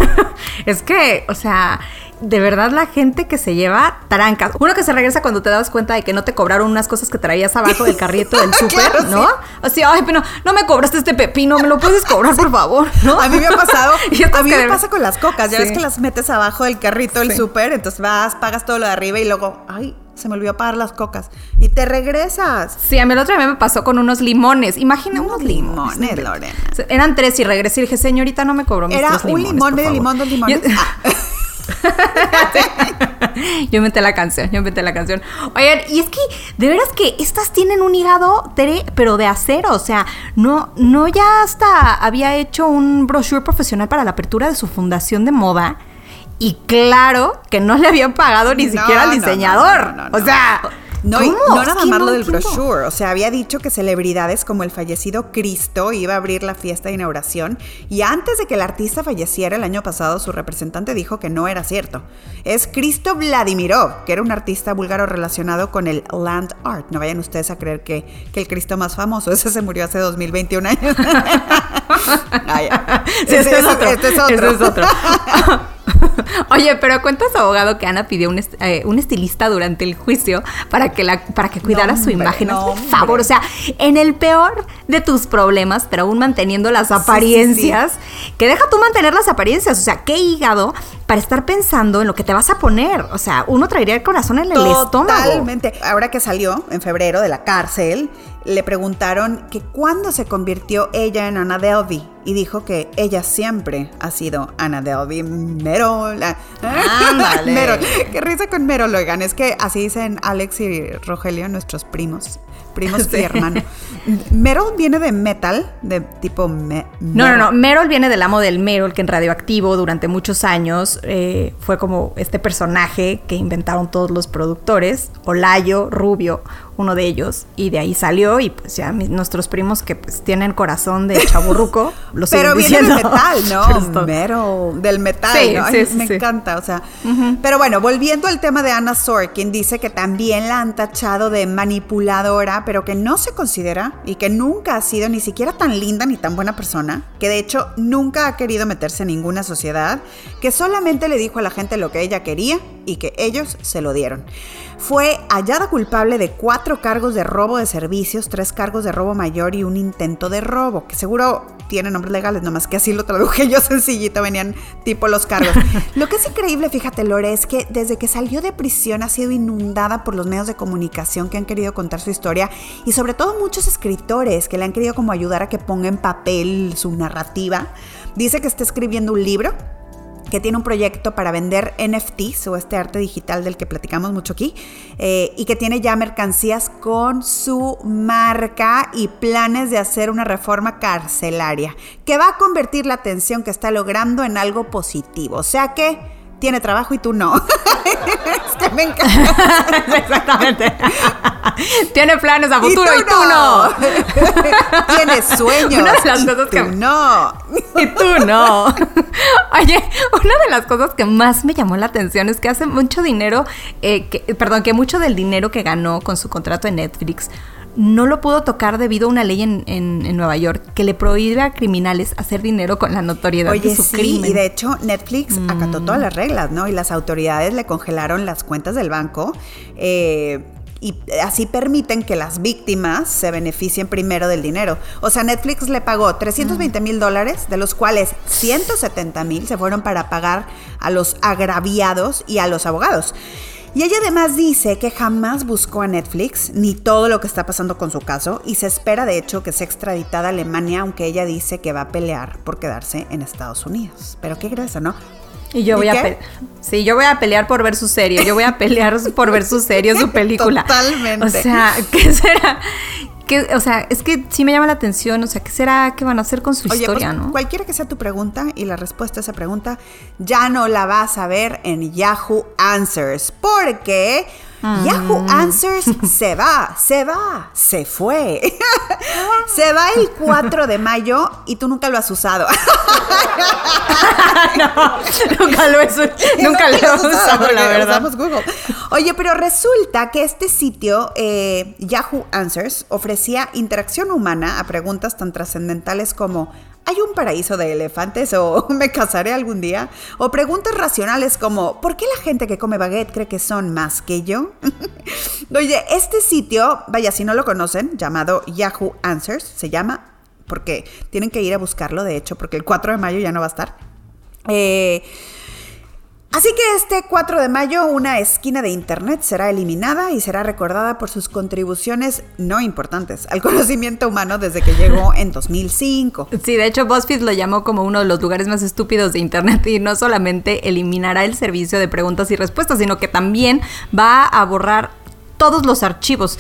[SPEAKER 1] es que, o sea, de verdad la gente que se lleva trancas. Uno que se regresa cuando te das cuenta de que no te cobraron unas cosas que traías abajo del carrito del súper, ¿no? Así, ay, pero no me cobraste este pepino, me lo puedes cobrar, por favor, ¿no?
[SPEAKER 2] A mí me ha pasado, a mí me pasa con las cocas, ya ves que las metes abajo del carrito del súper, entonces vas, pagas todo lo de arriba y luego, ay, se me olvidó pagar las cocas. Y te regresas.
[SPEAKER 1] Sí, a mí el otro día me pasó con unos limones. Imagina unos, limones,
[SPEAKER 2] Lorena.
[SPEAKER 1] Eran tres y regresé y dije, señorita, no me cobró mis
[SPEAKER 2] Era
[SPEAKER 1] un
[SPEAKER 2] limón, medio limón, dos limones. Ah.
[SPEAKER 1] yo inventé la canción, yo inventé la canción. Oigan, y es que de veras que estas tienen un hígado, pero de acero. O sea, no, no ya hasta había hecho un brochure profesional para la apertura de su fundación de moda y claro que no le habían pagado ni siquiera al diseñador. o sea,
[SPEAKER 2] No, no nada más lo del brochure. O sea, había dicho que celebridades como el fallecido Cristo iba a abrir la fiesta de inauguración. Y antes de que el artista falleciera el año pasado, su representante dijo que no era cierto. Es Cristo Vladimirov, que era un artista búlgaro relacionado con el land art. No vayan ustedes a creer que, que el Cristo más famoso, ese se murió hace 2021 años.
[SPEAKER 1] este, es otro. Este es otro. Oye, pero cuenta su abogado que Ana pidió un, eh, un, estilista durante el juicio para que la para que cuidara su imagen. por favor, o sea, en el peor de tus problemas, pero aún manteniendo las apariencias, que deja tú mantener las apariencias, o sea, qué hígado para estar pensando en lo que te vas a poner. O sea, uno traería el corazón en el estómago.
[SPEAKER 2] Totalmente. Ahora que salió en febrero de la cárcel, le preguntaron que cuándo se convirtió ella en Ana Delvey y dijo que ella siempre ha sido Ana Delvey. Mero, Mero, qué risa con Mero Logan. Es que así dicen Alex y Rogelio, nuestros primos primos y hermanos. Merol viene de metal, de tipo... no,
[SPEAKER 1] no, no. Merol viene del amo del Merol, que en Radioactivo durante muchos años eh, fue como este personaje que inventaron todos los productores. Olayo, Rubio, uno de ellos. Y de ahí salió y pues ya nuestros primos que pues tienen corazón de chaburruco,
[SPEAKER 2] lo Pero viene del metal, ¿no? Merol, del metal, ¿no? me encanta, o sea. Pero bueno, volviendo al tema de Anna Sorkin, dice que también la han tachado de manipuladora pero que no se considera y que nunca ha sido ni siquiera tan linda ni tan buena persona, que de hecho nunca ha querido meterse en ninguna sociedad, que solamente le dijo a la gente lo que ella quería y que ellos se lo dieron. Fue hallada culpable de cuatro cargos de robo de servicios, tres cargos de robo mayor y un intento de robo, que seguro tiene nombres legales, nomás que así lo traduje yo sencillito, venían tipo los cargos. Lo que es increíble, fíjate Lore, es que desde que salió de prisión ha sido inundada por los medios de comunicación que han querido contar su historia y sobre todo muchos escritores que le han querido como ayudar a que ponga en papel su narrativa. Dice que está escribiendo un libro que tiene un proyecto para vender NFTs o este arte digital del que platicamos mucho aquí, eh, y que tiene ya mercancías con su marca y planes de hacer una reforma carcelaria, que va a convertir la atención que está logrando en algo positivo. O sea que tiene trabajo y tú no. es que me encanta.
[SPEAKER 1] Exactamente. tiene planes a futuro y tú, no.
[SPEAKER 2] Tienes sueños. Una de las y cosas tú que no.
[SPEAKER 1] y tú no. Oye, una de las cosas que más me llamó la atención es que hace mucho dinero, eh, perdón, que mucho del dinero que ganó con su contrato en Netflix no lo pudo tocar debido a una ley en, en, Nueva York que le prohíbe a criminales hacer dinero con la notoriedad de su sí,
[SPEAKER 2] Y de hecho, Netflix acató todas las reglas, ¿no? Y las autoridades le congelaron las cuentas del banco. Eh, y así permiten que las víctimas se beneficien primero del dinero. O sea, Netflix le pagó 320 mil dólares, de los cuales 170 mil se fueron para pagar a los agraviados y a los abogados. Y ella además dice que jamás buscó a Netflix ni todo lo que está pasando con su caso y se espera de hecho que sea extraditada a Alemania, aunque ella dice que va a pelear por quedarse en Estados Unidos. Pero qué grasa, ¿no?
[SPEAKER 1] Y yo voy a sí, yo voy a pelear por ver su serie, yo voy a pelear por ver su serie, su película.
[SPEAKER 2] Totalmente.
[SPEAKER 1] O sea, ¿qué será? O sea, es que sí me llama la atención, o sea, ¿qué será que van a hacer con su historia, pues, no?
[SPEAKER 2] Cualquiera que sea tu pregunta y la respuesta a esa pregunta, ya no la vas a ver en Yahoo Answers, porque Yahoo Answers se va, se va, se fue. se va el 4 de mayo y tú nunca lo has usado.
[SPEAKER 1] no, nunca lo he, nunca lo he usado, la verdad.
[SPEAKER 2] Google. Oye, pero resulta que este sitio, eh, Yahoo Answers, ofrecía interacción humana a preguntas tan trascendentales como ¿Hay un paraíso de elefantes o me casaré algún día? O preguntas racionales como ¿por qué la gente que come baguette cree que son más que yo? Oye, este sitio, vaya, si no lo conocen, llamado Yahoo Answers, se llama, porque tienen que ir a buscarlo, de hecho, porque el 4 de mayo ya no va a estar. Eh, Así que este 4 de mayo una esquina de Internet será eliminada y será recordada por sus contribuciones no importantes al conocimiento humano desde que llegó en 2005.
[SPEAKER 1] Sí, de hecho BuzzFeed lo llamó como uno de los lugares más estúpidos de Internet y no solamente eliminará el servicio de preguntas y respuestas, sino que también va a borrar todos los archivos.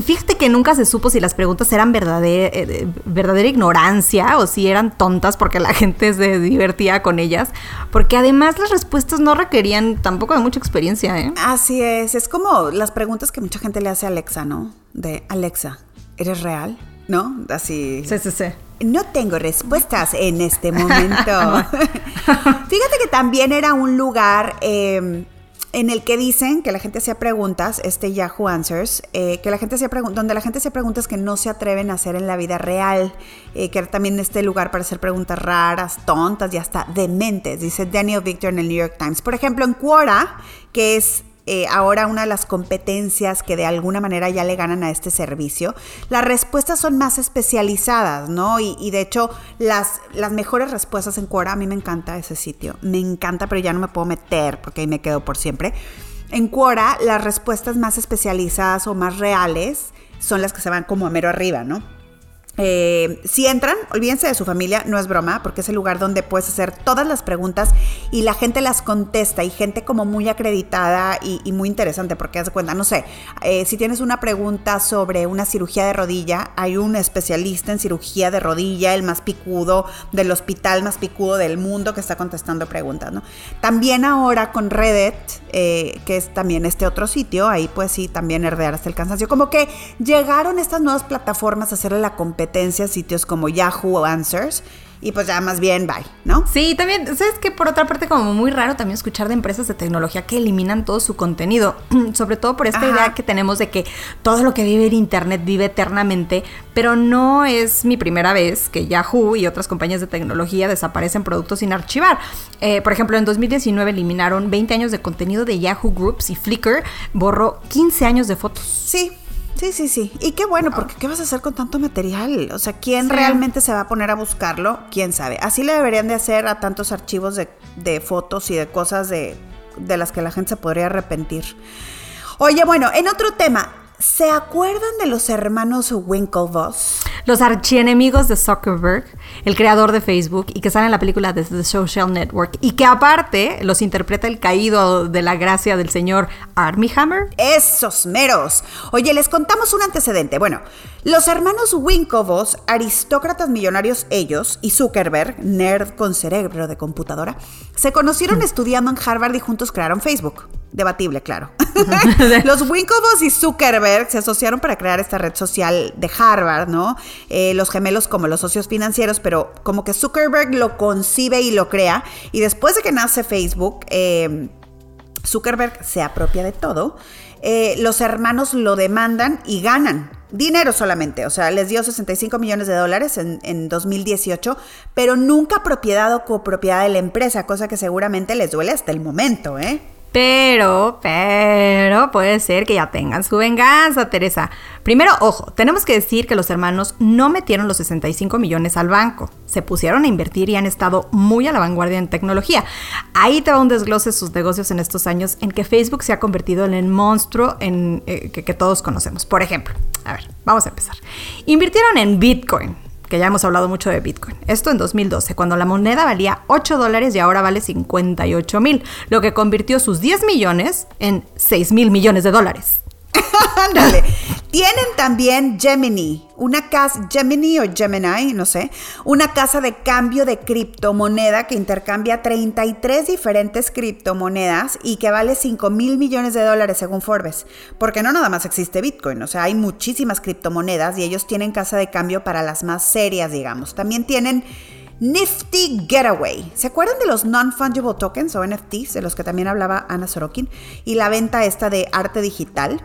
[SPEAKER 1] Fíjate que nunca se supo si las preguntas eran verdadera, eh, verdadera ignorancia o si eran tontas porque la gente se divertía con ellas, porque además las respuestas no requerían tampoco de mucha experiencia, ¿eh?
[SPEAKER 2] Así es, es como las preguntas que mucha gente le hace a Alexa, ¿no? De Alexa, ¿eres real? ¿No? Así.
[SPEAKER 1] Sí, sí, sí.
[SPEAKER 2] No tengo respuestas en este momento. Fíjate que también era un lugar eh, en el que dicen que la gente hacía preguntas, este Yahoo Answers, eh, que la gente hacía donde la gente hacía preguntas que no se atreven a hacer en la vida real, eh, que era también este lugar para hacer preguntas raras, tontas y hasta dementes, dice Daniel Victor en el New York Times. Por ejemplo, en Quora, que es eh, ahora una de las competencias que de alguna manera ya le ganan a este servicio, las respuestas son más especializadas, ¿no? Y, de hecho, las, las mejores respuestas en Quora, a mí me encanta ese sitio, me encanta, pero ya no me puedo meter porque ahí me quedo por siempre. En Quora, las respuestas más especializadas o más reales son las que se van como a mero arriba, ¿no? Eh, si entran, olvídense de su familia, no es broma, porque es el lugar donde puedes hacer todas las preguntas y la gente las contesta y gente como muy acreditada y, muy interesante, porque haz de cuenta, no sé, eh, si tienes una pregunta sobre una cirugía de rodilla, hay un especialista en cirugía de rodilla, el más picudo del hospital más picudo del mundo que está contestando preguntas, ¿no? También ahora con Reddit, eh, que es también este otro sitio, ahí pues sí, también herdear hasta el cansancio, como que llegaron estas nuevas plataformas a hacerle la competencia competencia sitios como Yahoo Answers y pues ya más bien bye, ¿no?
[SPEAKER 1] Sí, también, ¿sabes que Por otra parte, como muy raro también escuchar de empresas de tecnología que eliminan todo su contenido, sobre todo por esta idea que tenemos de que todo lo que vive en Internet vive eternamente, pero no es mi primera vez que Yahoo y otras compañías de tecnología desaparecen productos sin archivar. Eh, por ejemplo, en 2019 eliminaron 20 años de contenido de Yahoo Groups y Flickr borró 15 años de fotos.
[SPEAKER 2] Sí, Sí, sí, sí. Y qué bueno, porque ¿qué vas a hacer con tanto material? O sea, ¿quién realmente se va a poner a buscarlo? ¿Quién sabe? Así le deberían de hacer a tantos archivos de, fotos y de cosas de, de las que la gente se podría arrepentir. Oye, bueno, en otro tema, ¿Se acuerdan de los hermanos Winklevoss?
[SPEAKER 1] Los archienemigos de Zuckerberg, el creador de Facebook, y que sale en la película de The Social Network, y que aparte los interpreta el caído de la gracia del señor Armie Hammer.
[SPEAKER 2] Esos meros. Oye, les contamos un antecedente. Bueno, los hermanos Winklevoss, aristócratas millonarios ellos, y Zuckerberg, nerd con cerebro de computadora, se conocieron mm. estudiando en Harvard y juntos crearon Facebook. Debatible, claro. los Winklevoss y Zuckerberg se asociaron para crear esta red social de Harvard, ¿no? Eh, los gemelos como los socios financieros, pero como que Zuckerberg lo concibe y lo crea. Y después de que nace Facebook, eh, Zuckerberg se apropia de todo. Eh, los hermanos lo demandan y ganan. Dinero solamente, o sea, les dio 65 millones de dólares en, en, 2018, pero nunca propiedad o copropiedad de la empresa, cosa que seguramente les duele hasta el momento, ¿eh?
[SPEAKER 1] Pero, pero puede ser que ya tengan su venganza, Teresa. Primero, ojo, tenemos que decir que los hermanos no metieron los 65 millones al banco. Se pusieron a invertir y han estado muy a la vanguardia en tecnología. Ahí te va un desglose de sus negocios en estos años en que Facebook se ha convertido en el monstruo en, eh, que todos conocemos. Por ejemplo, a ver, vamos a empezar. Invirtieron en Bitcoin que ya hemos hablado mucho de Bitcoin. Esto en 2012, cuando la moneda valía 8 dólares y ahora vale 58 mil, lo que convirtió sus 10 millones en 6 mil millones de dólares.
[SPEAKER 2] Ándale. Tienen también Gemini, una casa, Gemini o Gemini, no sé, una casa de cambio de criptomoneda que intercambia 33 diferentes criptomonedas y que vale 5 mil millones de dólares según Forbes. Porque no nada más existe Bitcoin, o sea, hay muchísimas criptomonedas y ellos tienen casa de cambio para las más serias, digamos. También tienen... Nifty Getaway. ¿Se acuerdan de los non-fungible tokens o NFTs, de los que también hablaba Ana Sorokin? Y la venta esta de arte digital.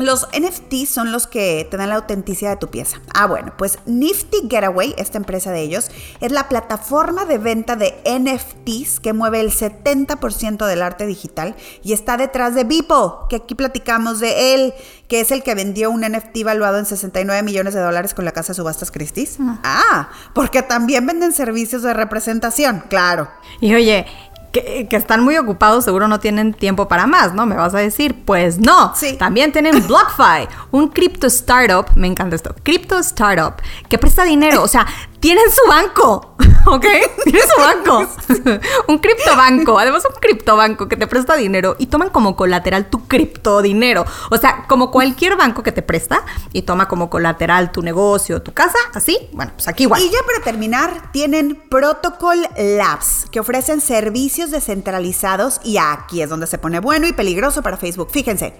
[SPEAKER 2] Los NFTs son los que te dan la autenticidad de tu pieza. Ah, bueno, pues Nifty Getaway, esta empresa de ellos, es la plataforma de venta de NFTs que mueve el 70% del arte digital y está detrás de Beeple, que aquí platicamos de él, que es el que vendió un NFT valuado en 69 millones de dólares con la casa de subastas Christie's. Ah, ah porque también venden servicios de representación, claro.
[SPEAKER 1] Y oye, que, están muy ocupados, seguro no tienen tiempo para más, ¿no? Me vas a decir, pues no. Sí. También tienen BlockFi, un cripto startup, me encanta esto, cripto startup, que presta dinero, o sea, tienen su banco, ¿ok? Tienen su banco. un criptobanco, además un criptobanco que te presta dinero y toman como colateral tu criptodinero. O sea, como cualquier banco que te presta y toma como colateral tu negocio, tu casa, así, bueno, pues aquí igual.
[SPEAKER 2] Y ya para terminar, tienen Protocol Labs, que ofrecen servicios descentralizados y aquí es donde se pone bueno y peligroso para Facebook. Fíjense.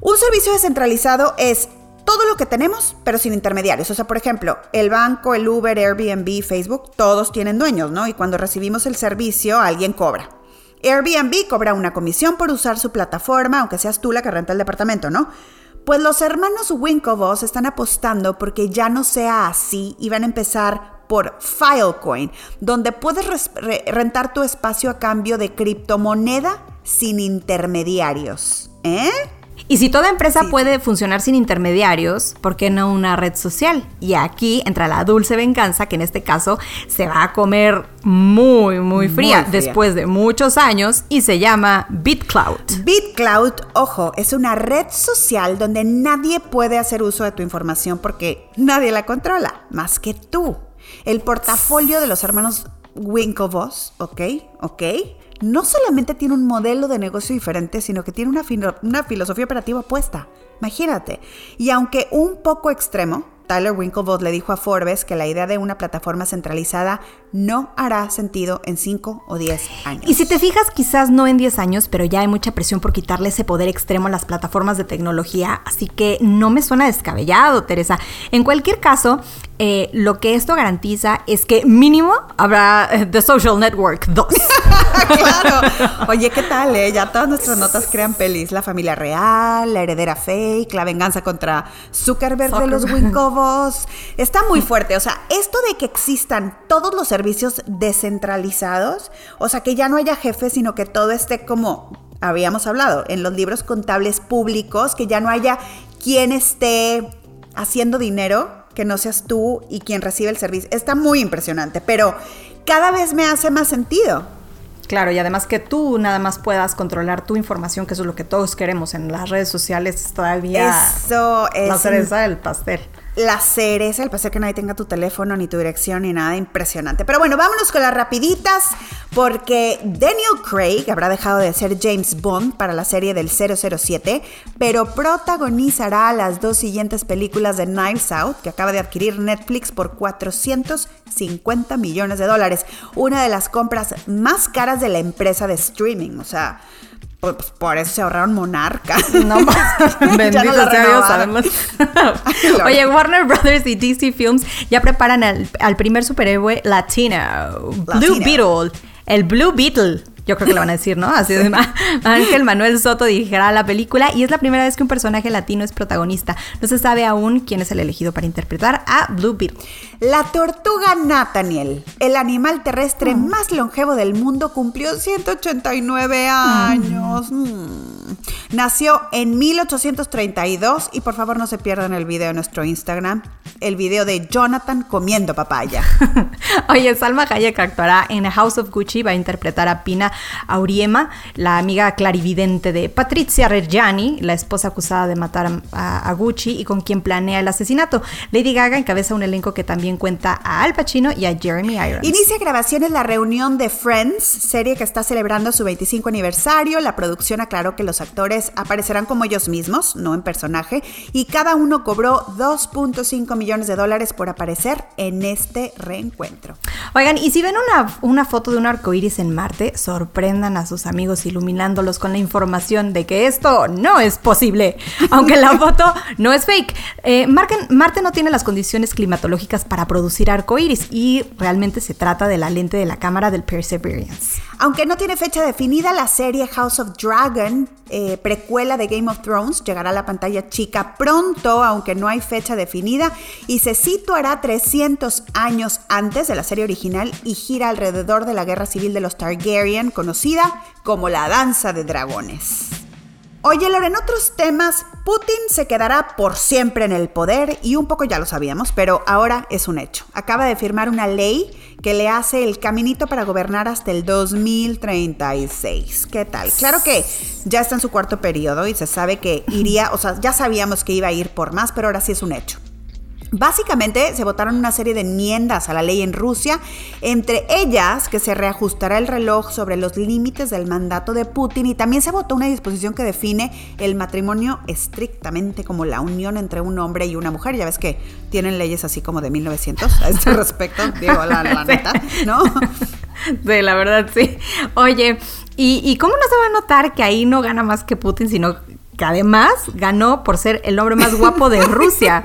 [SPEAKER 2] Un servicio descentralizado es todo lo que tenemos, pero sin intermediarios. O sea, por ejemplo, el banco, el Uber, Airbnb, Facebook, todos tienen dueños, ¿no? Y cuando recibimos el servicio, alguien cobra. Airbnb cobra una comisión por usar su plataforma, aunque seas tú la que renta el departamento, ¿no? Pues los hermanos Winklevoss están apostando porque ya no sea así y van a empezar por Filecoin, donde puedes rentar tu espacio a cambio de criptomoneda sin intermediarios. ¿Eh?
[SPEAKER 1] Y si toda empresa puede funcionar sin intermediarios, ¿por qué no una red social? Y aquí entra la dulce venganza, que en este caso se va a comer muy, muy fría, después de muchos años y se llama BitCloud.
[SPEAKER 2] BitCloud, ojo, es una red social donde nadie puede hacer uso de tu información porque nadie la controla, más que tú. El portafolio de los hermanos Winklevoss, ¿ok? ¿Ok? No solamente tiene un modelo de negocio diferente, sino que tiene una, una filosofía operativa opuesta. Imagínate. Y aunque un poco extremo, Tyler Winklevoss le dijo a Forbes que la idea de una plataforma centralizada no hará sentido en 5 o 10 años.
[SPEAKER 1] Y si te fijas, quizás no en 10 años, pero ya hay mucha presión por quitarle ese poder extremo a las plataformas de tecnología, así que no me suena descabellado, Teresa. En cualquier caso, eh, lo que esto garantiza es que mínimo habrá eh, The Social Network 2.
[SPEAKER 2] claro. Oye, ¿qué tal? Eh? Ya todas nuestras notas crean pelis. La familia real, la heredera fake, la venganza contra Zuckerberg, de los Winklevoss. Está muy fuerte. O sea, esto de que existan todos los servicios descentralizados, o sea, que ya no haya jefe, sino que todo esté como habíamos hablado en los libros contables públicos, que ya no haya quien esté haciendo dinero que no seas tú y quien recibe el servicio. Está muy impresionante, pero cada vez me hace más sentido.
[SPEAKER 1] Claro, y además que tú nada más puedas controlar tu información, que eso es lo que todos queremos en las redes sociales, todavía.
[SPEAKER 2] Eso es
[SPEAKER 1] la cereza del pastel
[SPEAKER 2] la cereza, el pastel que nadie tenga tu teléfono, ni tu dirección, ni nada impresionante. Pero bueno, vámonos con las rapiditas, porque Daniel Craig habrá dejado de ser James Bond para la serie del 007, pero protagonizará las dos siguientes películas de Knives Out, que acaba de adquirir Netflix por 450 millones de dólares, una de las compras más caras de la empresa de streaming, o sea... Pues, por eso se ahorraron Monarca. No
[SPEAKER 1] Bendito sea Dios, sabemos. Oye, Warner Brothers y DC Films ya preparan al, al primer superhéroe latino, Blue Beetle. El Blue Beetle. Yo creo que lo van a decir, ¿no? Así de Ángel Manuel Soto dirigirá la película y es la primera vez que un personaje latino es protagonista. No se sabe aún quién es el elegido para interpretar a Blue Beetle.
[SPEAKER 2] La tortuga Nathaniel, el animal terrestre mm. más longevo del mundo, cumplió 189 años. Mm. Mm. Nació en 1832 y por favor no se pierdan el video de nuestro Instagram, el video de Jonathan comiendo papaya.
[SPEAKER 1] Oye, Salma Hayek actuará en House of Gucci, va a interpretar a Pina Auriema, la amiga clarividente de Patricia Reggiani, la esposa acusada de matar a, Gucci y con quien planea el asesinato. Lady Gaga encabeza un elenco que también cuenta a Al Pacino y a Jeremy Irons.
[SPEAKER 2] Inicia grabaciones la reunión de Friends, serie que está celebrando su 25 aniversario. La producción aclaró que los actores aparecerán como ellos mismos, no en personaje, y cada uno cobró 2.5 millones de dólares por aparecer en este reencuentro.
[SPEAKER 1] Oigan, y si ven una, una foto de un arco iris en Marte, sorpresa sorprendan a sus amigos iluminándolos con la información de que esto no es posible, aunque la foto no es fake. Eh, Marte no tiene las condiciones climatológicas para producir arcoíris y realmente se trata de la lente de la cámara del Perseverance.
[SPEAKER 2] Aunque no tiene fecha definida, la serie House of Dragon, eh, precuela de Game of Thrones, llegará a la pantalla chica pronto, aunque no hay fecha definida, y se situará 300 años antes de la serie original y gira alrededor de la guerra civil de los Targaryen, conocida como la Danza de Dragones. Oye, Lore, en otros temas, Putin se quedará por siempre en el poder y un poco ya lo sabíamos, pero ahora es un hecho. Acaba de firmar una ley que le hace el caminito para gobernar hasta el 2036. ¿Qué tal? Claro que ya está en su cuarto periodo y se sabe que iría, o sea, ya sabíamos que iba a ir por más, pero ahora sí es un hecho. Básicamente se votaron una serie de enmiendas a la ley en Rusia, entre ellas que se reajustará el reloj sobre los límites del mandato de Putin y también se votó una disposición que define el matrimonio estrictamente como la unión entre un hombre y una mujer. Ya ves que tienen leyes así como de 1900 a este respecto, digo la, la neta, ¿no?
[SPEAKER 1] Sí, la verdad sí. Oye, ¿y, ¿y cómo no se va a notar que ahí no gana más que Putin, sino que además ganó por ser el hombre más guapo de Rusia.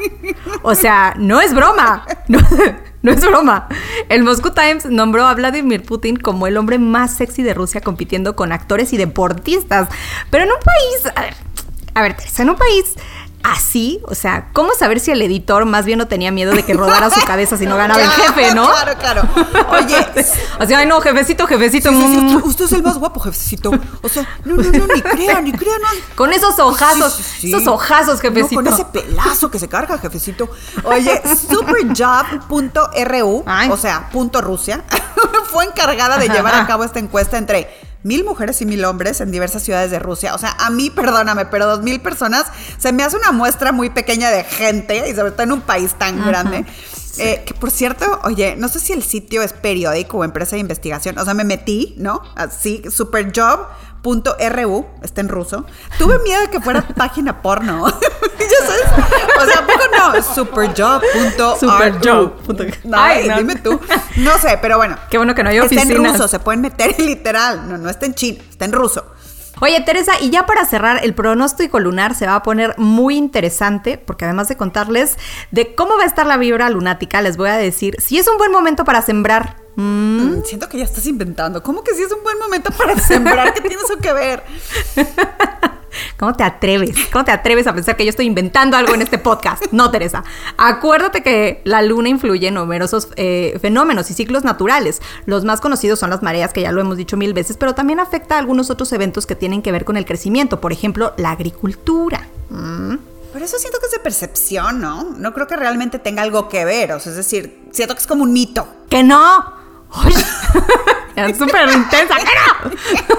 [SPEAKER 1] O sea, no es broma. No, es broma. El Moscow Times nombró a Vladimir Putin como el hombre más sexy de Rusia compitiendo con actores y deportistas. Pero en un país... A ver, a ver en un país así, o sea, ¿cómo saber si el editor más bien no tenía miedo de que rodara su cabeza si no ganaba el jefe, no?
[SPEAKER 2] Claro, claro. Oye,
[SPEAKER 1] o sea, ay no, jefecito, jefecito.
[SPEAKER 2] Sí, sí, usted, usted, es el más guapo, jefecito. O sea, no, no, no, ni crea, ni crea, no.
[SPEAKER 1] Con esos ojazos, esos ojazos, jefecito.
[SPEAKER 2] No, con ese pelazo que se carga, jefecito. Oye, superjob.ru, o sea, punto Rusia, fue encargada de llevar a cabo esta encuesta entre mil mujeres y mil hombres en diversas ciudades de Rusia. O sea, a mí, perdóname, pero dos mil personas se me hace una muestra muy pequeña de gente y sobre todo en un país tan grande. Eh, que por cierto, oye, no sé si el sitio es periódico o empresa de investigación. O sea, me metí, ¿no? Así, superjob.ru, está en ruso. Tuve miedo de que fuera página porno. ya sabes. O sea, poco no? Superjob.ru.
[SPEAKER 1] Superjob.
[SPEAKER 2] Ay, dime tú. No sé, pero bueno.
[SPEAKER 1] Qué bueno que no hay
[SPEAKER 2] Está
[SPEAKER 1] oficinas.
[SPEAKER 2] en ruso, se pueden meter literal. No, no está en chino, está en ruso.
[SPEAKER 1] Oye, Teresa, y ya para cerrar, el pronóstico lunar se va a poner muy interesante, porque además de contarles de cómo va a estar la vibra lunática, les voy a decir si es un buen momento para sembrar.
[SPEAKER 2] Mm. Siento que ya estás inventando. ¿Cómo que si es un buen momento para sembrar? ¿Qué tiene eso que ver?
[SPEAKER 1] ¿Cómo te atreves? ¿Cómo te atreves a pensar que yo estoy inventando algo en este podcast? No, Teresa. Acuérdate que la luna influye en numerosos eh, fenómenos y ciclos naturales. Los más conocidos son las mareas, que ya lo hemos dicho mil veces, pero también afecta a algunos otros eventos que tienen que ver con el crecimiento, por ejemplo, la agricultura.
[SPEAKER 2] Mm. Pero eso siento que es de percepción, ¿no? No creo que realmente tenga algo que ver. O sea, es decir, siento que es como un mito.
[SPEAKER 1] ¡Que no! Es súper intensa. ¡Que no!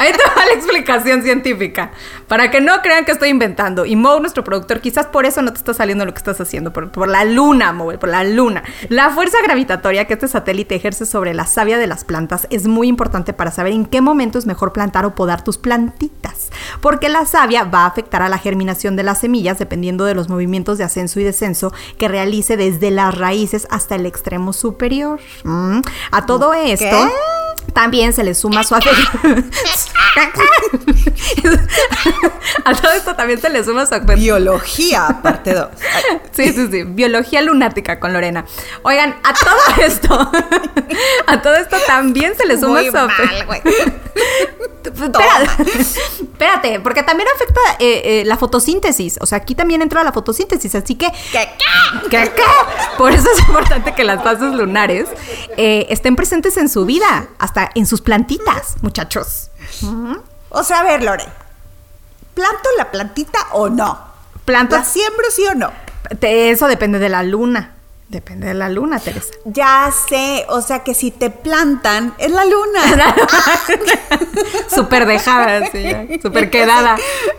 [SPEAKER 1] Ahí te va la explicación científica. Para que no crean que estoy inventando. Y Mo, nuestro productor, quizás por eso no te está saliendo lo que estás haciendo. Por, por la luna, Mo, por la luna. La fuerza gravitatoria que este satélite ejerce sobre la savia de las plantas es muy importante para saber en qué momento es mejor plantar o podar tus plantitas. Porque la savia va a afectar a la germinación de las semillas dependiendo de los movimientos de ascenso y descenso que realice desde las raíces hasta el extremo superior. Mm. A todo esto. También se le suma su A todo esto también se le suma su
[SPEAKER 2] Biología, parte 2.
[SPEAKER 1] Sí, sí, sí. Biología lunática con Lorena. Oigan, a todo esto, a todo esto también se le suma
[SPEAKER 2] Muy
[SPEAKER 1] su
[SPEAKER 2] güey.
[SPEAKER 1] Espérate, espérate, porque también afecta eh, eh, la fotosíntesis. O sea, aquí también entra la fotosíntesis, así que.
[SPEAKER 2] ¿Qué,
[SPEAKER 1] ¿Qué, qué? Por eso es importante que las fases lunares eh, estén presentes en su vida, hasta en sus plantitas, muchachos.
[SPEAKER 2] O sea, a ver, Lore. ¿Planto la plantita o no? ¿La
[SPEAKER 1] Plantas.
[SPEAKER 2] siembro sí o no?
[SPEAKER 1] Eso depende de la luna. Depende de la luna, Teresa.
[SPEAKER 2] Ya sé, o sea que si te plantan, es la luna.
[SPEAKER 1] Súper dejada, sí, súper quedada.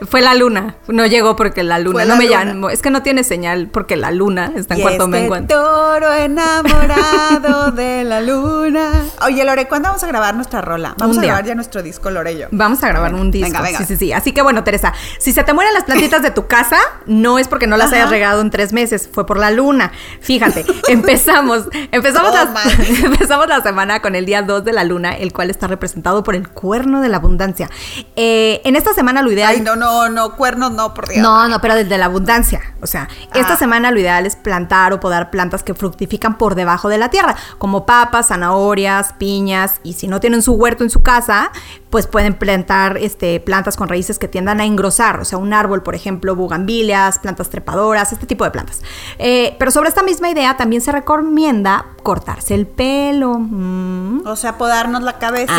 [SPEAKER 1] Fue la luna. No llegó porque la luna.
[SPEAKER 2] Fue
[SPEAKER 1] no
[SPEAKER 2] la
[SPEAKER 1] me llamó. Es que no tiene señal porque la luna está en
[SPEAKER 2] Y
[SPEAKER 1] cuarto
[SPEAKER 2] este
[SPEAKER 1] menguante.
[SPEAKER 2] toro enamorado de la luna. Oye, Lore, ¿cuándo vamos a grabar nuestra rola? Vamos
[SPEAKER 1] Un
[SPEAKER 2] a
[SPEAKER 1] día.
[SPEAKER 2] grabar ya nuestro disco, Lore y yo.
[SPEAKER 1] Vamos a grabar un disco.
[SPEAKER 2] Venga, venga.
[SPEAKER 1] Sí, sí, sí. Así que bueno, Teresa, si se te mueren las plantitas de tu casa, no es porque no las
[SPEAKER 2] Ajá.
[SPEAKER 1] hayas regado en tres meses, fue por la luna. Fíjate, empezamos, empezamos,
[SPEAKER 2] Oh,
[SPEAKER 1] la, empezamos la semana con el día 2 de la luna, el cual está representado por el cuerno de la abundancia. Eh, en esta semana lo ideal...
[SPEAKER 2] Ay, no, no, no, cuernos no, por Dios.
[SPEAKER 1] No, no, pero desde la abundancia. O sea, esta
[SPEAKER 2] Ah.
[SPEAKER 1] semana lo ideal es plantar o podar plantas que fructifican por debajo de la tierra, como papas, zanahorias, piñas, y si no tienen su huerto en su casa, pues pueden plantar este, plantas con raíces que tiendan a engrosar, o sea, un árbol, por ejemplo, bugambilias, plantas trepadoras, este tipo de plantas. Eh, pero sobre esta misma idea también se recomienda cortarse el pelo. Mm.
[SPEAKER 2] O sea, podarnos la cabeza.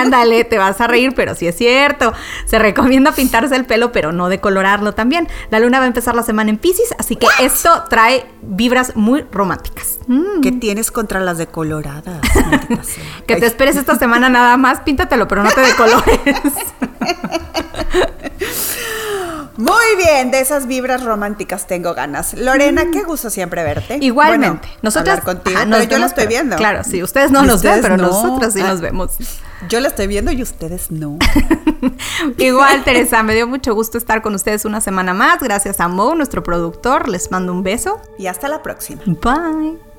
[SPEAKER 1] Ándale, te vas a reír, pero sí es cierto. Se recomienda pintarse el pelo, pero no decolorarlo también. La luna va a empezar la semana en Pisces, así que esto trae vibras muy románticas. Mm.
[SPEAKER 2] ¿Qué tienes contra las decoloradas?
[SPEAKER 1] Que te esperes esta semana nada más, píntatelo, pero no te decolores.
[SPEAKER 2] Muy bien, de esas vibras románticas tengo ganas. Lorena, qué gusto siempre verte.
[SPEAKER 1] Igualmente.
[SPEAKER 2] Bueno, nosotras contigo, pero yo la estoy viendo.
[SPEAKER 1] Claro, sí, ustedes no nos ven, pero nosotros sí nos vemos.
[SPEAKER 2] Yo la estoy viendo y ustedes no.
[SPEAKER 1] Igual, Teresa, me dio mucho gusto estar con ustedes una semana más. Gracias a Mo, nuestro productor. Les mando un beso.
[SPEAKER 2] Y hasta la próxima.
[SPEAKER 1] Bye.